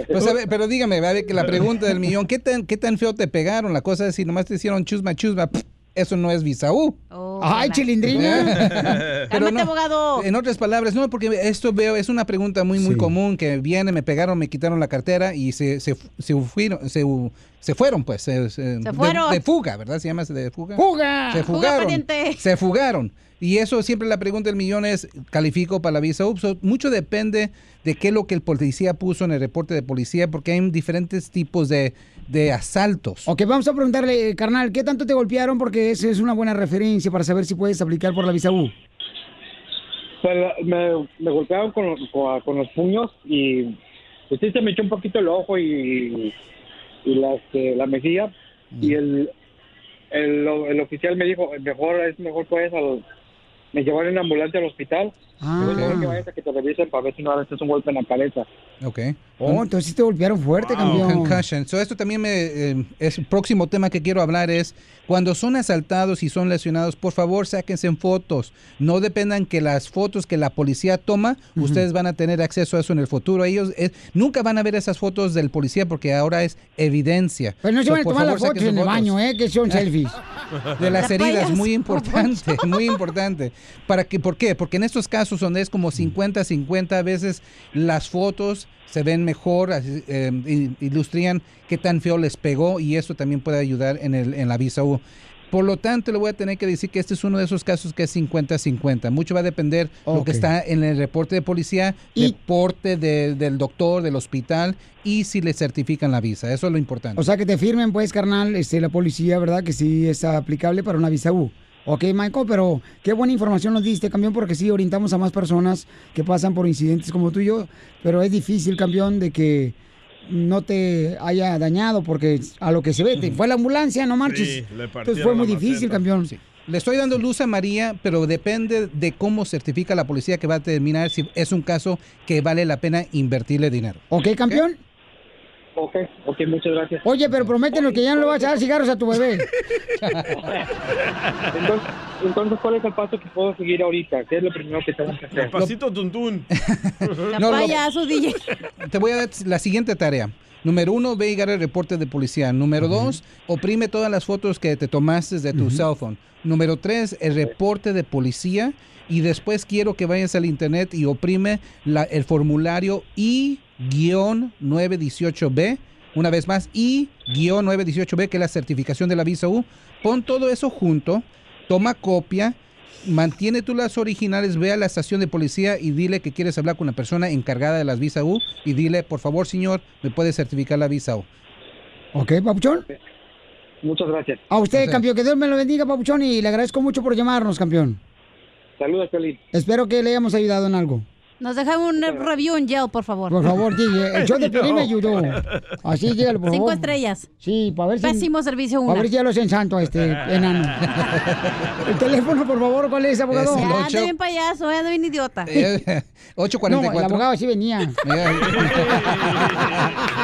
Pues a ver, pero dígame, a ver, que la pregunta del millón, ¿qué tan, ¿qué tan feo te pegaron? La cosa es si nomás te hicieron chusma, chusma, pff, eso no es visaú. Ay, chilindrina. Pero no, abogado. En otras palabras, no, porque esto veo, es una pregunta muy, muy Sí. común que viene, me pegaron, me quitaron la cartera y se, se, se fueron, se, se fueron, pues. Se, fueron. De, fuga, ¿verdad? ¿Se llama de fuga? ¡Fuga! Se Fuga, fugaron. Se fugaron. Y eso siempre la pregunta del millón es, ¿califico para la visa U? So, mucho depende de qué es lo que el policía puso en el reporte de policía, porque hay diferentes tipos de, de asaltos. Ok, vamos a preguntarle, eh, carnal, ¿qué tanto te golpearon? Porque esa es una buena referencia para saber si puedes aplicar por la visa U. Pues, me, me golpearon con, los- con, con los puños y pues sí se me echó un poquito el ojo y, y la, este, la mejilla y el, el, el oficial me dijo mejor es mejor pues al me llevaron en ambulancia al hospital Ah. es mejor que vayas a que te revisen para ver si no haces un golpe en la cabeza Ok. Oh, entonces sí te golpearon fuerte, campeón. Concussion. So, esto también me, eh, es el próximo tema que quiero hablar es cuando son asaltados y son lesionados, por favor sáquense en fotos. No dependan que las fotos que la policía toma, ustedes van a tener acceso a eso en el futuro. Ellos eh, nunca van a ver esas fotos del policía porque ahora es evidencia. Pero no se So, van a tomar las fotos en el baño, ¿eh? Que son selfies. de las La heridas, muy importante, muy importante. ¿Para que, ¿Por qué? Porque en estos casos donde es como 50-50, a veces las fotos se ven mejor, así, eh, il- ilustran qué tan feo les pegó y eso también puede ayudar en, el, en la visa U. Por lo tanto, le voy a tener que decir que este es uno de esos casos que es 50-50. Mucho va a depender lo Ok. que está en el reporte de policía, reporte de- del doctor, del hospital y si le certifican la visa. Eso es lo importante. O sea, que te firmen, pues, carnal, este, la policía, ¿verdad? Que sí es aplicable para una visa U. Ok, Michael, pero qué buena información nos diste, campeón, porque sí orientamos a más personas que pasan por incidentes como tú y yo, pero es difícil, campeón, de que no te haya dañado, porque a lo que se ve, te fue la ambulancia, no marches. Sí, le Entonces fue muy difícil, campeón. Le estoy dando luz a María, pero depende de cómo certifica la policía que va a determinar si es un caso que vale la pena invertirle dinero. ¿Ok, campeón? Ok, ok, muchas gracias. Oye, pero prométenos que ya no le vas a dar cigarros a tu bebé. Entonces, entonces, ¿cuál es el paso que puedo seguir ahorita? ¿Qué es lo primero que tengo que hacer? Pasito tuntún. No, lo- payaso, DJ. Te voy a dar la siguiente tarea. Número uno, ve y agarra el reporte de policía. Número dos, oprime todas las fotos que te tomaste de tu cell phone. Número tres, el reporte de policía. Y después quiero que vayas al internet y oprime la- el formulario I-918B. Una vez más, I-918B, que es la certificación de la visa U. Pon todo eso junto, toma copia, mantiene tú las originales, ve a la estación de policía y dile que quieres hablar con la persona encargada de las visa U y dile, por favor, señor, me puede certificar la visa U. ¿Ok, Papuchón? Muchas gracias. A usted, Gracias. campeón, que Dios me lo bendiga, Papuchón, y le agradezco mucho por llamarnos, campeón. Saludos, Feliz. Espero que le hayamos ayudado en algo. Nos deja un review en Yelp, por favor. Por favor, DJ, el show de Piolín me ayudó. Así, dígalo, por Cinco favor. estrellas. Sí, para ver si... Pésimo servicio Para una. ver si ya lo en santo a este enano. el teléfono, por favor, ¿cuál es, abogado? Es el Ya, ocho. anda bien payaso, eh, anda bien idiota. Eh, 844. No, el abogado sí venía.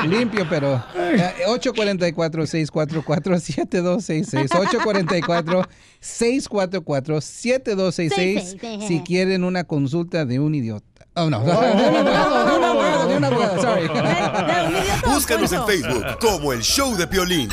Limpio, pero. eh, 844-644-7266. 844-644-7266. Si quieren una consulta de un idiota. Oh, no. De un abogado, de un abogado, de un abogado, sorry. Búscanos en Facebook como el show de Piolín.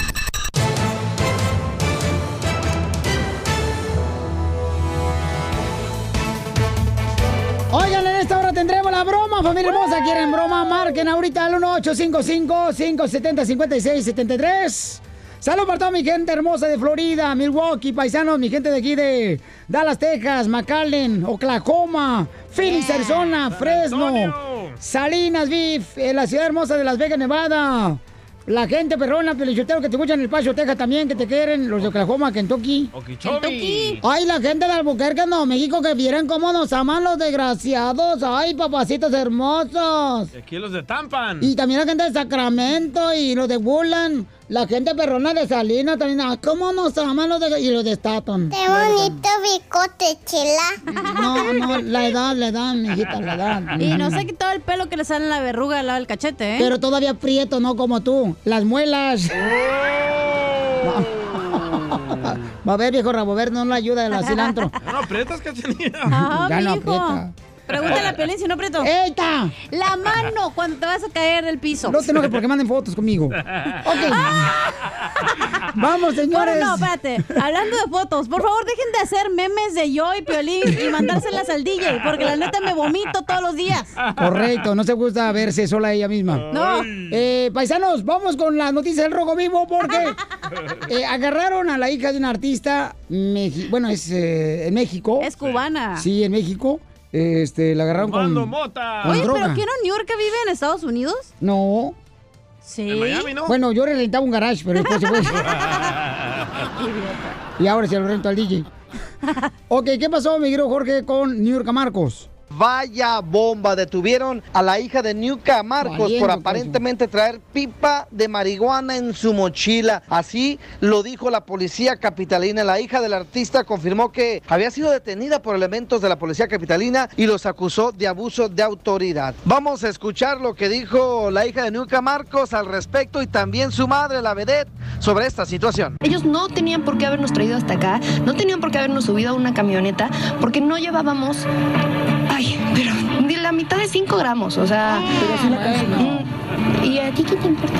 Oigan, en esta hora tendremos la broma, familia hermosa. ¿Quieren broma? Marquen ahorita al 1855-570-5673. Saludos para toda mi gente hermosa de Florida, Milwaukee, paisanos, mi gente de aquí de Dallas, Texas, McAllen, Oklahoma, Phoenix, Arizona, Fresno, Salinas Beef, en la ciudad hermosa de Las Vegas, Nevada. La gente perrona, pelichotero que te escuchan en el Paso, Texas también, que te quieren, los de Oklahoma, Kentucky. Okeechobee. Ay, la gente de Albuquerque, no, México, que vieran cómo nos aman los desgraciados. Ay, papacitos hermosos. Y aquí los de Tampan. Y también la gente de Sacramento y los de Woodland. La gente perrona de Salinas también. Cómo nos aman los de... Y los de Staton. Qué bonito bicote, chela. No, no, la edad, la edad, mijita, la edad. Y no se ha quitado el pelo que le sale en la verruga al lado del cachete, ¿eh? Pero todavía prieto, no como tú. Las muelas. Va a ver, viejo rabo verde, no le ayuda el cilantro. Ya no aprietas, cachanilla. Ah, Ya no aprieta. Pregúntale a Pelín si no aprieto. ¡Eita! La mano cuando te vas a caer del piso. No te enojes porque manden fotos conmigo. Ok. Vamos, señores. Bueno, no, espérate. Hablando de fotos, por favor dejen de hacer memes de yo y Piolín y mandárselas al DJ, porque la neta me vomito todos los días. Correcto, no se gusta verse sola ella misma. No. Eh, paisanos, vamos con las noticias del Rojo Vivo porque eh, agarraron a la hija de un artista, bueno, es eh, en México. Es cubana. Sí, en México. Este, la agarraron con, mota. con Oye, droga. pero ¿qué no New York vive en Estados Unidos? No. Sí. En Miami, ¿no? Bueno, yo rentaba un garage, pero después se fue. y ahora se lo rento al DJ. ok, ¿qué pasó, mi querido Jorge, con New York a Marcos? Vaya bomba, detuvieron a la hija de Niuka Marcos Valiendo, por aparentemente traer pipa de marihuana en su mochila. Así lo dijo la policía capitalina. La hija del artista confirmó que había sido detenida por elementos de la policía capitalina y los acusó de abuso de autoridad. Vamos a escuchar lo que dijo la hija de Niuka Marcos al respecto y también su madre, la vedette, sobre esta situación. Ellos no tenían por qué habernos traído hasta acá, no tenían por qué habernos subido a una camioneta, porque no llevábamos, ay, pero ni la mitad de 5 gramos, o sea... mm, ¿Y a ti qué te importa?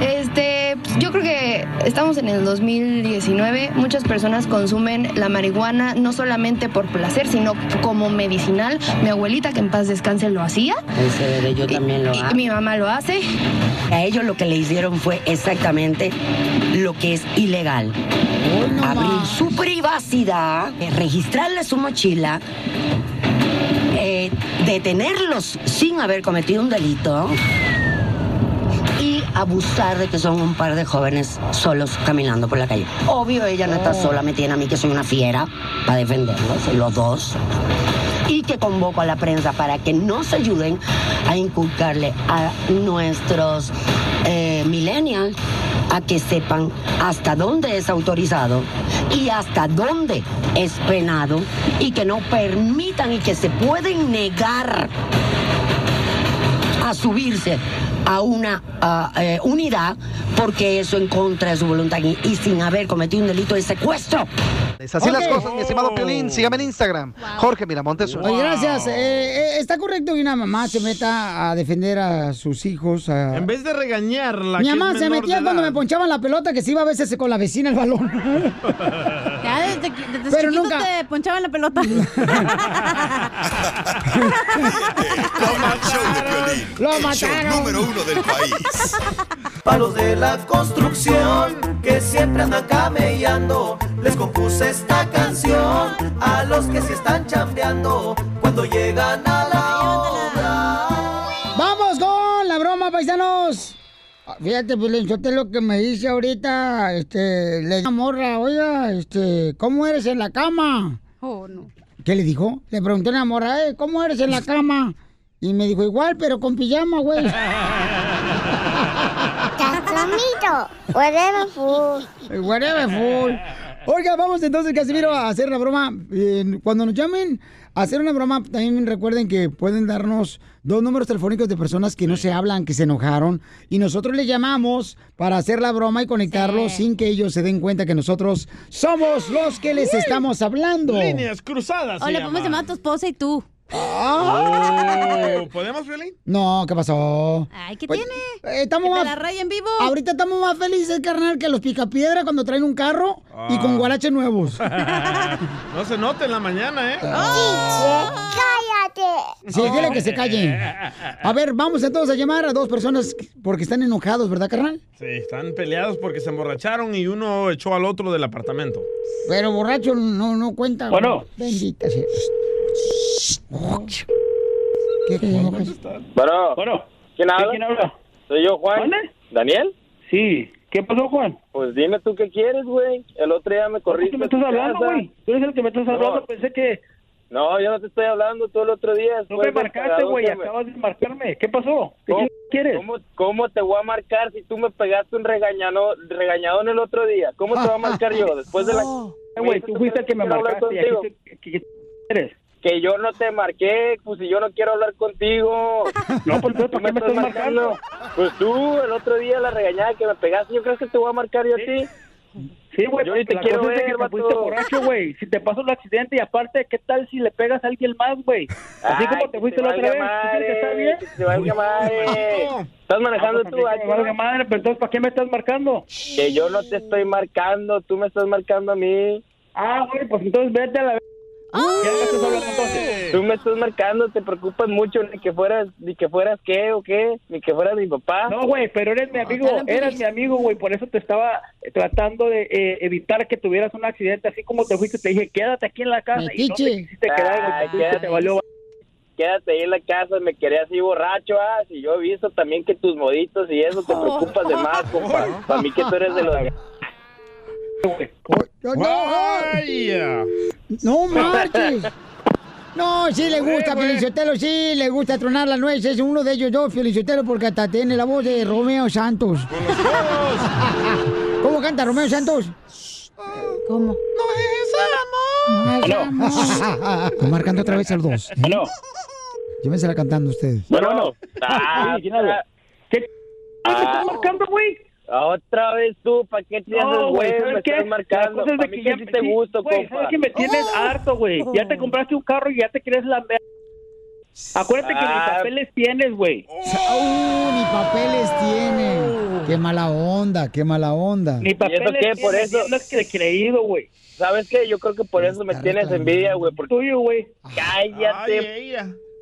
Este, yo creo que estamos en el 2019, muchas personas consumen la marihuana no solamente por placer, sino como medicinal. Mi abuelita, que en paz descanse, lo hacía. Ese bebé yo también lo hago. mi mamá lo hace. A ellos lo que le hicieron fue exactamente lo que es ilegal. Abrir su privacidad, eh, registrarle su mochila, eh, detenerlos sin haber cometido un delito y abusar de que son un par de jóvenes solos caminando por la calle. Obvio, ella no está sola, me tiene a mí que soy una fiera para defenderlos, los dos. Y que convoco a la prensa para que nos ayuden a inculcarle a nuestros eh, millennials a que sepan hasta dónde es autorizado y hasta dónde es penado y que no permitan y que se pueden negar a subirse a una eh, unidad porque eso en contra de su voluntad y, y sin haber cometido un delito de secuestro. Es así las cosas, mi estimado Piolín. Sígame en Instagram. Jorge Miramontes. uno. Oye, gracias. Eh, eh, ¿Está correcto que una mamá se meta a defender a sus hijos? a- En vez de regañarla. Mi mamá se metía cuando edad. me ponchaban la pelota que se iba a veces con la vecina el balón. Desde, Pero chiquito nunca- te ponchaban la pelota. Lo el show mataron. número uno del país. Palos de la construcción que siempre andan camellando. Les compuse esta canción a los que se están chambeando cuando llegan a la obra. ¡Vamos con la broma, paisanos! Fíjate, pues, yo lo que me dice ahorita, este, le digo, morra, oiga, este, ¿cómo eres en la cama? Oh, no. ¿Qué le dijo? Le pregunté a una morra, eh, ¿cómo eres en la cama? Y me dijo, igual, pero con pijama, güey. Cachomito, whatever fool. Whatever, fool. Oiga, vamos entonces, Casimiro, a hacer la broma. Eh, Cuando nos llamen a hacer una broma, también recuerden que pueden darnos dos números telefónicos de personas que no se hablan, que se enojaron, y nosotros les llamamos para hacer la broma y conectarlos sin que ellos se den cuenta que nosotros somos los que les estamos hablando. Líneas cruzadas. O se le podemos llama. llamar a tu esposa y tú. Oh, ¿Podemos, Piolín? No, ¿qué pasó? Ay, ¿qué Pues, tiene? eh, estamos ¿Que te más- la raya en vivo? Ahorita estamos más felices, carnal, que los picapiedra cuando traen un carro y con Ah. guaraches nuevos. No se nota en la mañana, ¿eh? ¡Cállate! Sí, dile que se calle. A ver, vamos entonces a llamar a dos personas porque están enojados, ¿verdad, carnal? Sí, están peleados porque se emborracharon y uno echó al otro del apartamento. Pero borracho no, no cuenta. Bueno. Bendita sea. ¿Qué? Bueno, bueno. ¿Quién habla? ¿Quién habla? Soy yo, Juan. ¿Mande? ¿Daniel? Sí. ¿Qué pasó, Juan? Pues dime tú qué quieres, güey. El otro día me corriste. ¿Qué me estás hablando, güey? Tú eres el que me estás No. hablando. Pensé que No, yo no te estoy hablando todo el otro día. no me marcaste, güey. Acabas de marcarme. ¿Qué pasó? ¿Qué ¿Cómo- quieres? ¿Cómo, cómo te voy a marcar si tú me pegaste un regañano, regañadón el otro día? ¿Cómo te voy a marcar yo después de la... Güey, tú fuiste el que me marcaste. y aquí contigo. te- ¿Qué qué quieres? Que yo no te marqué, pues si yo no quiero hablar contigo. No, pues Tú ¿por qué me estás marcando? Pues tú, el otro día la regañada que me pegaste, ¿yo crees que te voy a marcar yo a ti? Sí, güey, Yo ni te la quiero cosa es de ver, que te fuiste borracho, güey. Si te pasó un accidente y aparte, ¿qué tal si le pegas a alguien más, güey? Así Ay, como te fuiste te la otra vez. ¿Tú crees que está madre, bien? que te valga madre. Estás manejando Ah, pues, tú, valga madre, pero entonces, ¿para qué me estás marcando? Que yo no te estoy marcando, tú me estás marcando a mí. Ah, güey, pues entonces vete a la... ¿Qué me estás hablando entonces? Tú me estás marcando, te preocupas mucho, ni que fueras, ni que fueras qué o qué, ni que fueras mi papá. No, güey, pero eres mi amigo, eres mi amigo, güey, por eso te estaba eh, tratando de eh, evitar que tuvieras un accidente, así como te fuiste, te dije, quédate aquí en la casa y no te quisiste quedar, güey, Ay, te valió. Quédate ahí en la casa, me quería así borracho, ah, si yo he visto también que tus moditos y eso te preocupas de más, compa. Para mí que tú eres de los... No, no marches. No, sí le gusta, Felicitelo, sí le gusta tronar las nueces. Es uno de ellos yo, Felicitelo, porque hasta tiene la voz de Romeo Santos. ¿Cómo canta Romeo Santos? ¿Cómo? No es amor. Estoy marcando otra vez al dos. ¿eh? Llévensela cantando ustedes. Bueno, bueno. Ah, Sí, ¿quién habla? ¿Qué Ah. me estás marcando, güey? Otra vez tú, ¿para qué te haces No, güey, Me qué? estás marcando. Es de que que ya sí te sí, gusto, güey, compa. ¿sabes que me tienes harto, güey? Ya te compraste un carro y ya te quieres la... Acuérdate que Ah. ni papeles tienes, güey. Uh, ni papeles tiene. Qué mala onda, qué mala onda. Ni ¿Y eso papeles qué? tienes, Por eso... no es que creído, güey. ¿Sabes qué? Yo creo que por eso me tienes envidia, güey. Porque... Tuyo, güey. Cállate.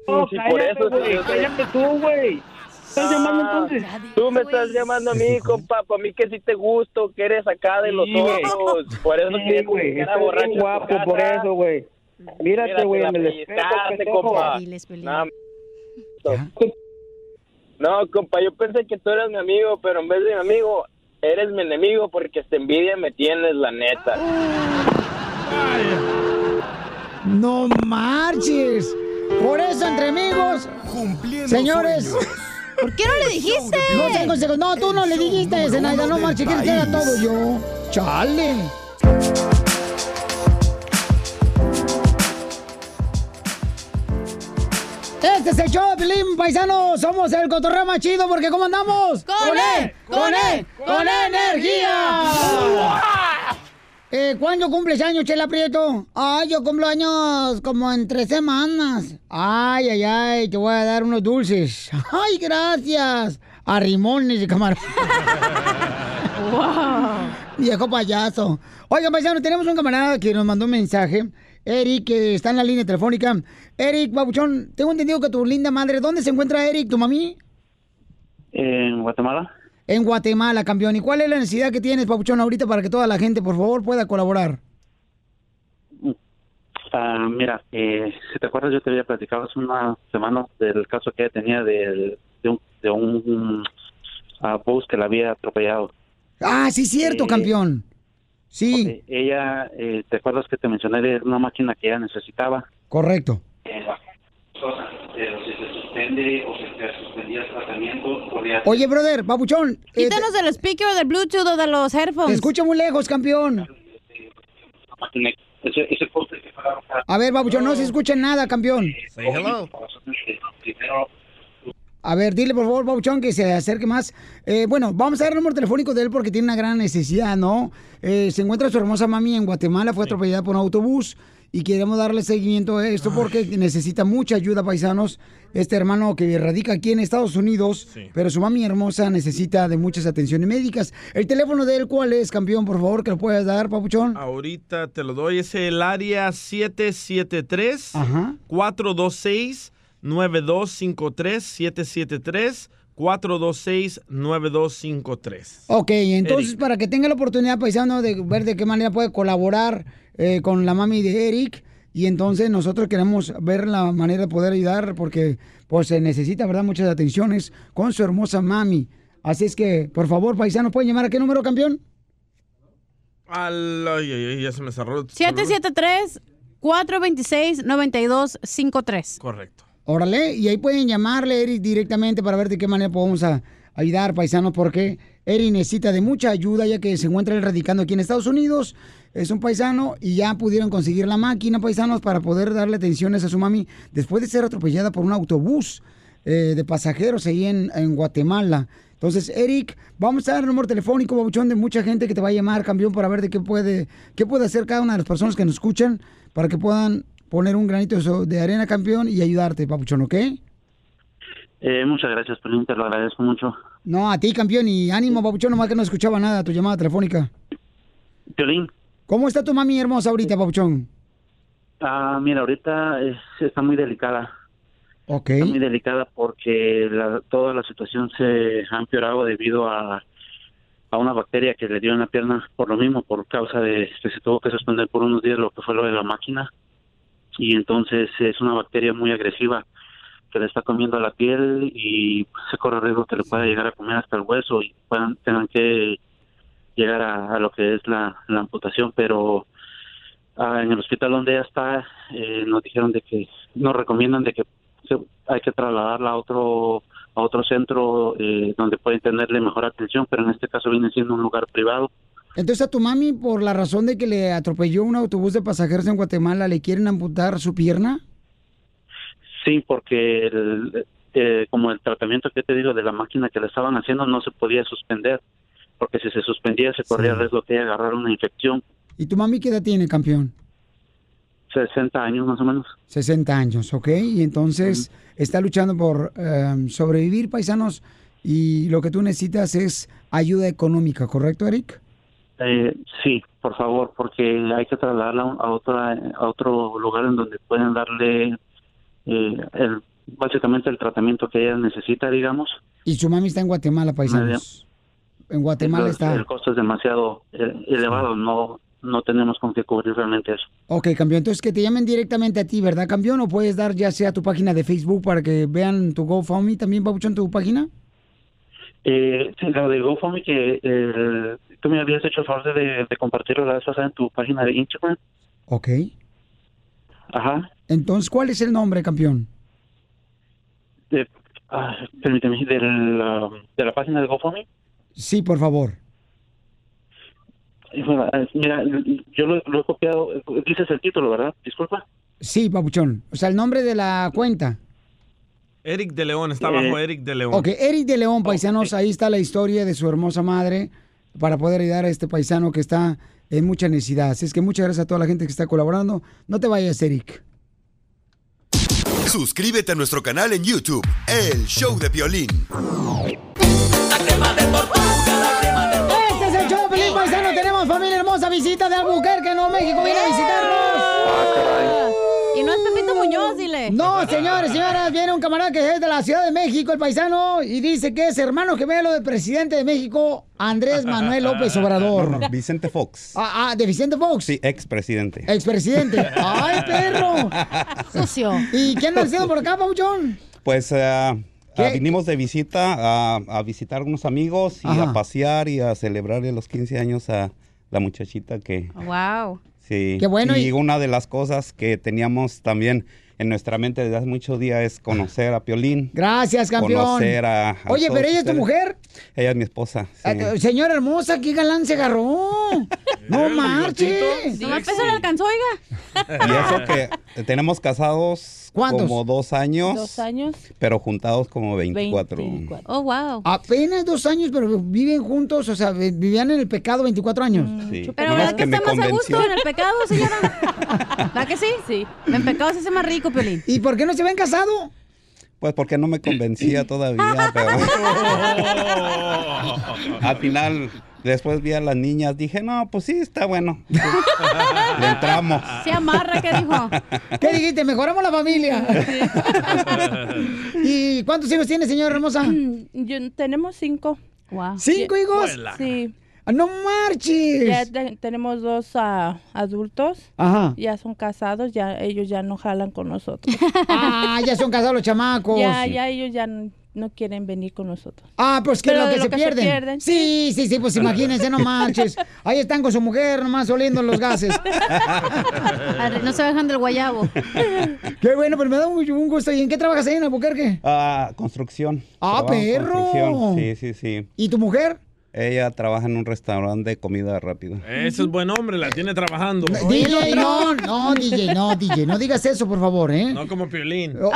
No, Sí, por cállate, eso, güey, sí, yo sé. cállate tú, güey. ¿Estás llamando entonces? Tú me estás llamando a mí, compa, para mí que sí te gusto, que eres acá de los ojos. Por eso Sí, que güey, que era estás borracho. bien guapo por eso, güey. Mírate, güey, en el espejo, compa. No, compa, yo pensé que tú eras mi amigo, pero en vez de mi amigo, eres mi enemigo porque esta envidia me tienes, la neta. No marches. Por eso, entre amigos, señores. ¿Por qué no le dijiste? No tengo consejos. No, tú no le dijiste, Zenaida. No marches, quieres que haga todo yo. Chale. Este es el show de Pilín, paisano. Somos el cotorreo más chido porque ¿cómo andamos? ¡Con él! ¡Con él! ¡Con energía! Eh, ¿Cuándo cumples años, Chela Prieto? Ay, yo cumplo años como en tres semanas. Ay, ay, ay, te voy a dar unos dulces. Ay, gracias. A rimones de camarón. Viejo payaso. Oigan, paisano, tenemos un camarada que nos mandó un mensaje. Eric, que está en la línea telefónica. Eric, babuchón, tengo entendido que tu linda madre, ¿dónde se encuentra Eric, tu mami? En Guatemala. En Guatemala, campeón. ¿Y cuál es la necesidad que tienes, Papuchón, ahorita para que toda la gente, por favor, pueda colaborar? Ah, mira, eh, si te acuerdas, yo te había platicado hace una semana del caso que ella tenía de, de un, de un ah, bus que la había atropellado. Ah, sí, cierto, Eh, campeón. Sí, Ella, eh, ¿te acuerdas que te mencioné de una máquina que ella necesitaba? correcto. Pero si se suspende o se suspendía el tratamiento, Oye, brother, Papuchón. eh, Quítanos del speaker del Bluetooth o de los te headphones. escucho muy lejos, campeón. Ese, ese poste que fuera A ver, Papuchón, no se escucha nada, campeón. A ver, dile por favor, Papuchón, que se acerque más. Eh, bueno, vamos a dar el número telefónico de él porque tiene una gran necesidad, ¿no? Eh, se encuentra su hermosa mami en Guatemala, fue atropellada por un autobús y queremos darle seguimiento a esto porque necesita mucha ayuda, paisanos. Este hermano que radica aquí en Estados Unidos, pero su mami hermosa necesita de muchas atenciones médicas. El teléfono de él, ¿cuál es, campeón, por favor, que lo puedas dar, Papuchón? Ahorita te lo doy. Es el área 773 Ajá. 426 9253 773 426 9253. Ok, entonces Eric. para que tenga la oportunidad, paisano, de ver de qué manera puede colaborar eh, con la mami de Eric. Y entonces nosotros queremos ver la manera de poder ayudar porque pues se necesita, ¿verdad? Muchas atenciones con su hermosa mami. Así es que, por favor, paisano, ¿pueden llamar a qué número, campeón? Al- ay, ay, ay, ya se me cerró. 773-426-9253. Correcto. Órale, y ahí pueden llamarle a Eric directamente para ver de qué manera podemos a- ayudar, paisanos, porque Eric necesita de mucha ayuda ya que se encuentra él radicando aquí en Estados Unidos. Es un paisano y ya pudieron conseguir la máquina, paisanos, para poder darle atenciones a su mami después de ser atropellada por un autobús eh, de pasajeros ahí en, en Guatemala. Entonces, Eric, vamos a dar el número telefónico, babuchón, de mucha gente que te va a llamar, campeón, para ver de qué puede, qué puede hacer cada una de las personas que nos escuchan para que puedan poner un granito de arena, campeón, y ayudarte, papuchón, ¿ok? Eh, muchas gracias, Pelín, te lo agradezco mucho. No, a ti, campeón, y ánimo, papuchón, nomás que no escuchaba nada, tu llamada telefónica. ¿Cómo está tu mami hermosa ahorita, papuchón? ah, mira, ahorita es- está muy delicada. Ok. Está muy delicada porque la- toda la situación se ha empeorado debido a, a una bacteria que le dio en la pierna por lo mismo, por causa de que se tuvo que suspender por unos días lo que fue lo de la máquina. Y entonces es una bacteria muy agresiva que le está comiendo la piel y se corre riesgo que le pueda llegar a comer hasta el hueso y puedan, tengan que llegar a, a lo que es la, la amputación, pero ah, en el hospital donde ella está eh, nos dijeron de que nos recomiendan de que se- hay que trasladarla a otro a otro centro eh, donde pueden tenerle mejor atención, pero en este caso viene siendo un lugar privado. Entonces a tu mami, por la razón de que le atropelló un autobús de pasajeros en Guatemala, ¿le quieren amputar su pierna? Sí, porque el- eh, como el tratamiento que te digo de la máquina que le estaban haciendo no se podía suspender, porque si se suspendía se corría el riesgo que ella agarrara una infección. ¿Y tu mami qué edad tiene, campeón? 60 años más o menos. 60 años, ¿ok? Y entonces está luchando por eh, sobrevivir, paisanos, y lo que tú necesitas es ayuda económica, ¿correcto, Eric? Eh, sí, por favor, porque hay que trasladarla a, otra, a otro lugar en donde pueden darle eh, el, básicamente el tratamiento que ella necesita, digamos. Y su mami está en Guatemala, paisanos. En Guatemala está. el costo es demasiado eh, elevado, no no tenemos con qué cubrir realmente eso. Ok, campeón. Entonces que te llamen directamente a ti, ¿verdad, campeón? ¿O puedes dar ya sea tu página de Facebook para que vean tu GoFundMe también, Pabuchón, tu página? Eh, sí, lo de GoFundMe que eh, tú me habías hecho el favor de, de compartirlo la vez pasada en tu página de Instagram. Ok. Ajá. Entonces, ¿cuál es el nombre, campeón? De, ah, permíteme, de la, de la página de GoFundMe. Sí, por favor. Bueno, Mira, yo lo, lo he copiado. Dices el título, ¿verdad? Disculpa. Sí, Pabuchón. O sea, el nombre de la cuenta. Eric de León, está Eh, bajo Eric de León. Ok, Eric de León, paisanos, ahí está la historia de su hermosa madre para poder ayudar a este paisano que está en mucha necesidad. Así es que muchas gracias a toda la gente que está colaborando. No te vayas, Eric. Suscríbete a nuestro canal en YouTube, El Show de Violín. Hermosa, visita de Albuquerque, Nuevo México. Viene a visitarnos. Y no es Pepito Muñoz, dile. No, señores, señoras, viene un camarada que es de la Ciudad de México, el paisano, y dice que es hermano gemelo del presidente de México, Andrés Manuel López Obrador. No, Vicente Fox. Ah, ah, de Vicente Fox. Sí, expresidente. Expresidente. ¡Ay, perro! Sucio. ¿Y qué andan haciendo por acá, Pauchón? Pues ah, ¿Qué? ah, vinimos de visita a, a visitar a unos amigos y Ajá. a pasear y a celebrarle los 15 años a la muchachita que... Wow. Sí. Qué bueno, Y, y- una de las cosas que teníamos también en nuestra mente desde hace muchos días es conocer a Piolín. Gracias, campeón. Conocer a... a Oye, pero ella es tu mujer. Ella es mi esposa. sí. Eh, Señora hermosa, qué galán se agarró. No marches. Nomás peso le alcanzó, oiga. Y eso que tenemos casados ¿Cuántos? como dos años, Dos años. pero juntados como 24. Oh, wow. Apenas dos años, pero viven juntos, o sea, vi- vivían en el pecado 24 años. Sí. Pero ¿verdad que, está más a gusto en el pecado, señora? ¿Verdad que sí? Sí. En pecado se hace más rico, Piolín. ¿Y por qué no se ven casado? Pues porque no me convencía todavía, pero al final, después vi a las niñas, dije, no, pues sí, está bueno. Le entramos. Se amarra, ¿qué dijo? ¿Qué dijiste? Mejoramos la familia. ¿Y cuántos hijos tiene, señora hermosa? Yo- tenemos cinco. Wow. ¿Cinco hijos? Sí. Ah, ¡No marches! Ya te- tenemos dos ah, adultos. Ajá. Ya son casados, ya ellos ya no jalan con nosotros. Ah, ya son casados los chamacos. Ya, ya ellos ya no, quieren venir con nosotros. Ah, pues que lo que, lo se, se pierden. Sí, sí, sí, pues imagínense, no marches. Ahí están con su mujer, nomás oliendo los gases. No se bajan del guayabo. Qué bueno, pero me da un, un gusto. ¿Y en qué trabajas ahí en Albuquerque? Ah, construcción. Ah, Trabajo perro. construcción. Sí, sí, sí. ¿Y tu mujer? Ella trabaja en un restaurante de comida rápida. Ese es buen hombre, la tiene trabajando. DJ, no, no, DJ, no, DJ, no digas eso, por favor, ¿eh? No como Piolín. Oh,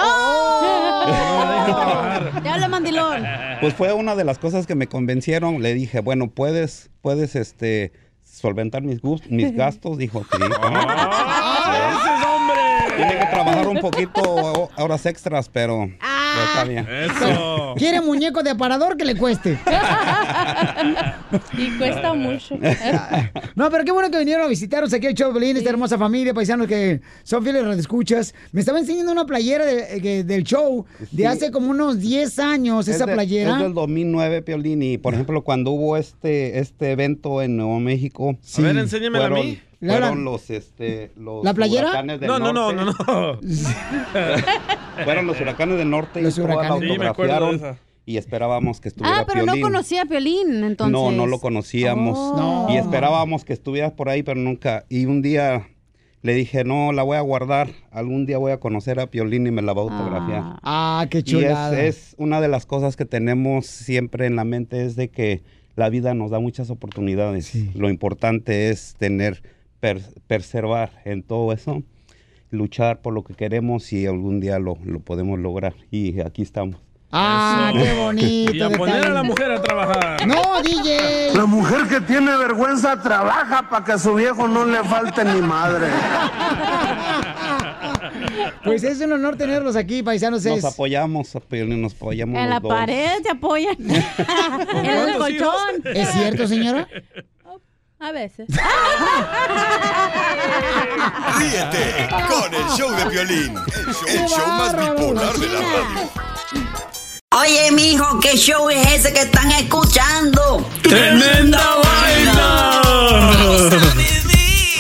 Te habla mandilón. Pues fue una de las cosas que me convencieron. Le dije, bueno, puedes, puedes, este, solventar mis, gus- mis gastos. Dijo, sí. Tiene que trabajar un poquito ho- horas extras, pero pues, está bien. Eso. Quiere muñeco de aparador que le cueste. Y cuesta mucho. No, pero qué bueno que vinieron a visitarnos aquí al show de Pelín, esta hermosa familia, paisanos que son fieles radioescuchas. Me estaba enseñando una playera de- del show de Sí. hace como unos 10 años, Es esa de- playera. Es del 2009, Piolín. Y, por ejemplo, cuando hubo este, este evento en Nuevo México. A ver, enséñamela a mí. Fueron los, este, los ¿La playera? huracanes del No, no, no, norte. no, no. Fueron los huracanes del norte Los y toda la huracanes. Sí, me acuerdo de autografiaron esa. y esperábamos que estuviera Ah, pero no conocía a Piolín, entonces. No, no lo conocíamos. Oh. Y esperábamos que estuvieras por ahí, pero nunca. Y un día le dije, no, la voy a guardar. Algún día voy a conocer a Piolín y me la va a autografiar. Ah, qué Y es, chulada. es una de las cosas que tenemos siempre en la mente es de que la vida nos da muchas oportunidades. Lo importante es tener, per- perseverar en todo eso, luchar por lo que queremos y algún día lo, lo podemos lograr. Y aquí estamos. Ah, Eso. qué bonito. Y a poner a la mujer a trabajar. No, DJ. La mujer que tiene vergüenza trabaja para que a su viejo no le falte ni madre. Pues es un honor tenerlos aquí, paisanos. Nos apoyamos, nos apoyamos En la dos. pared se apoyan. en el colchón. ¿Es cierto, señora? A veces. Ríete con el show de Piolín, el show más bipolar de la radio. Oye, mijo, ¿qué show es ese que están escuchando? ¡Tremenda vaina!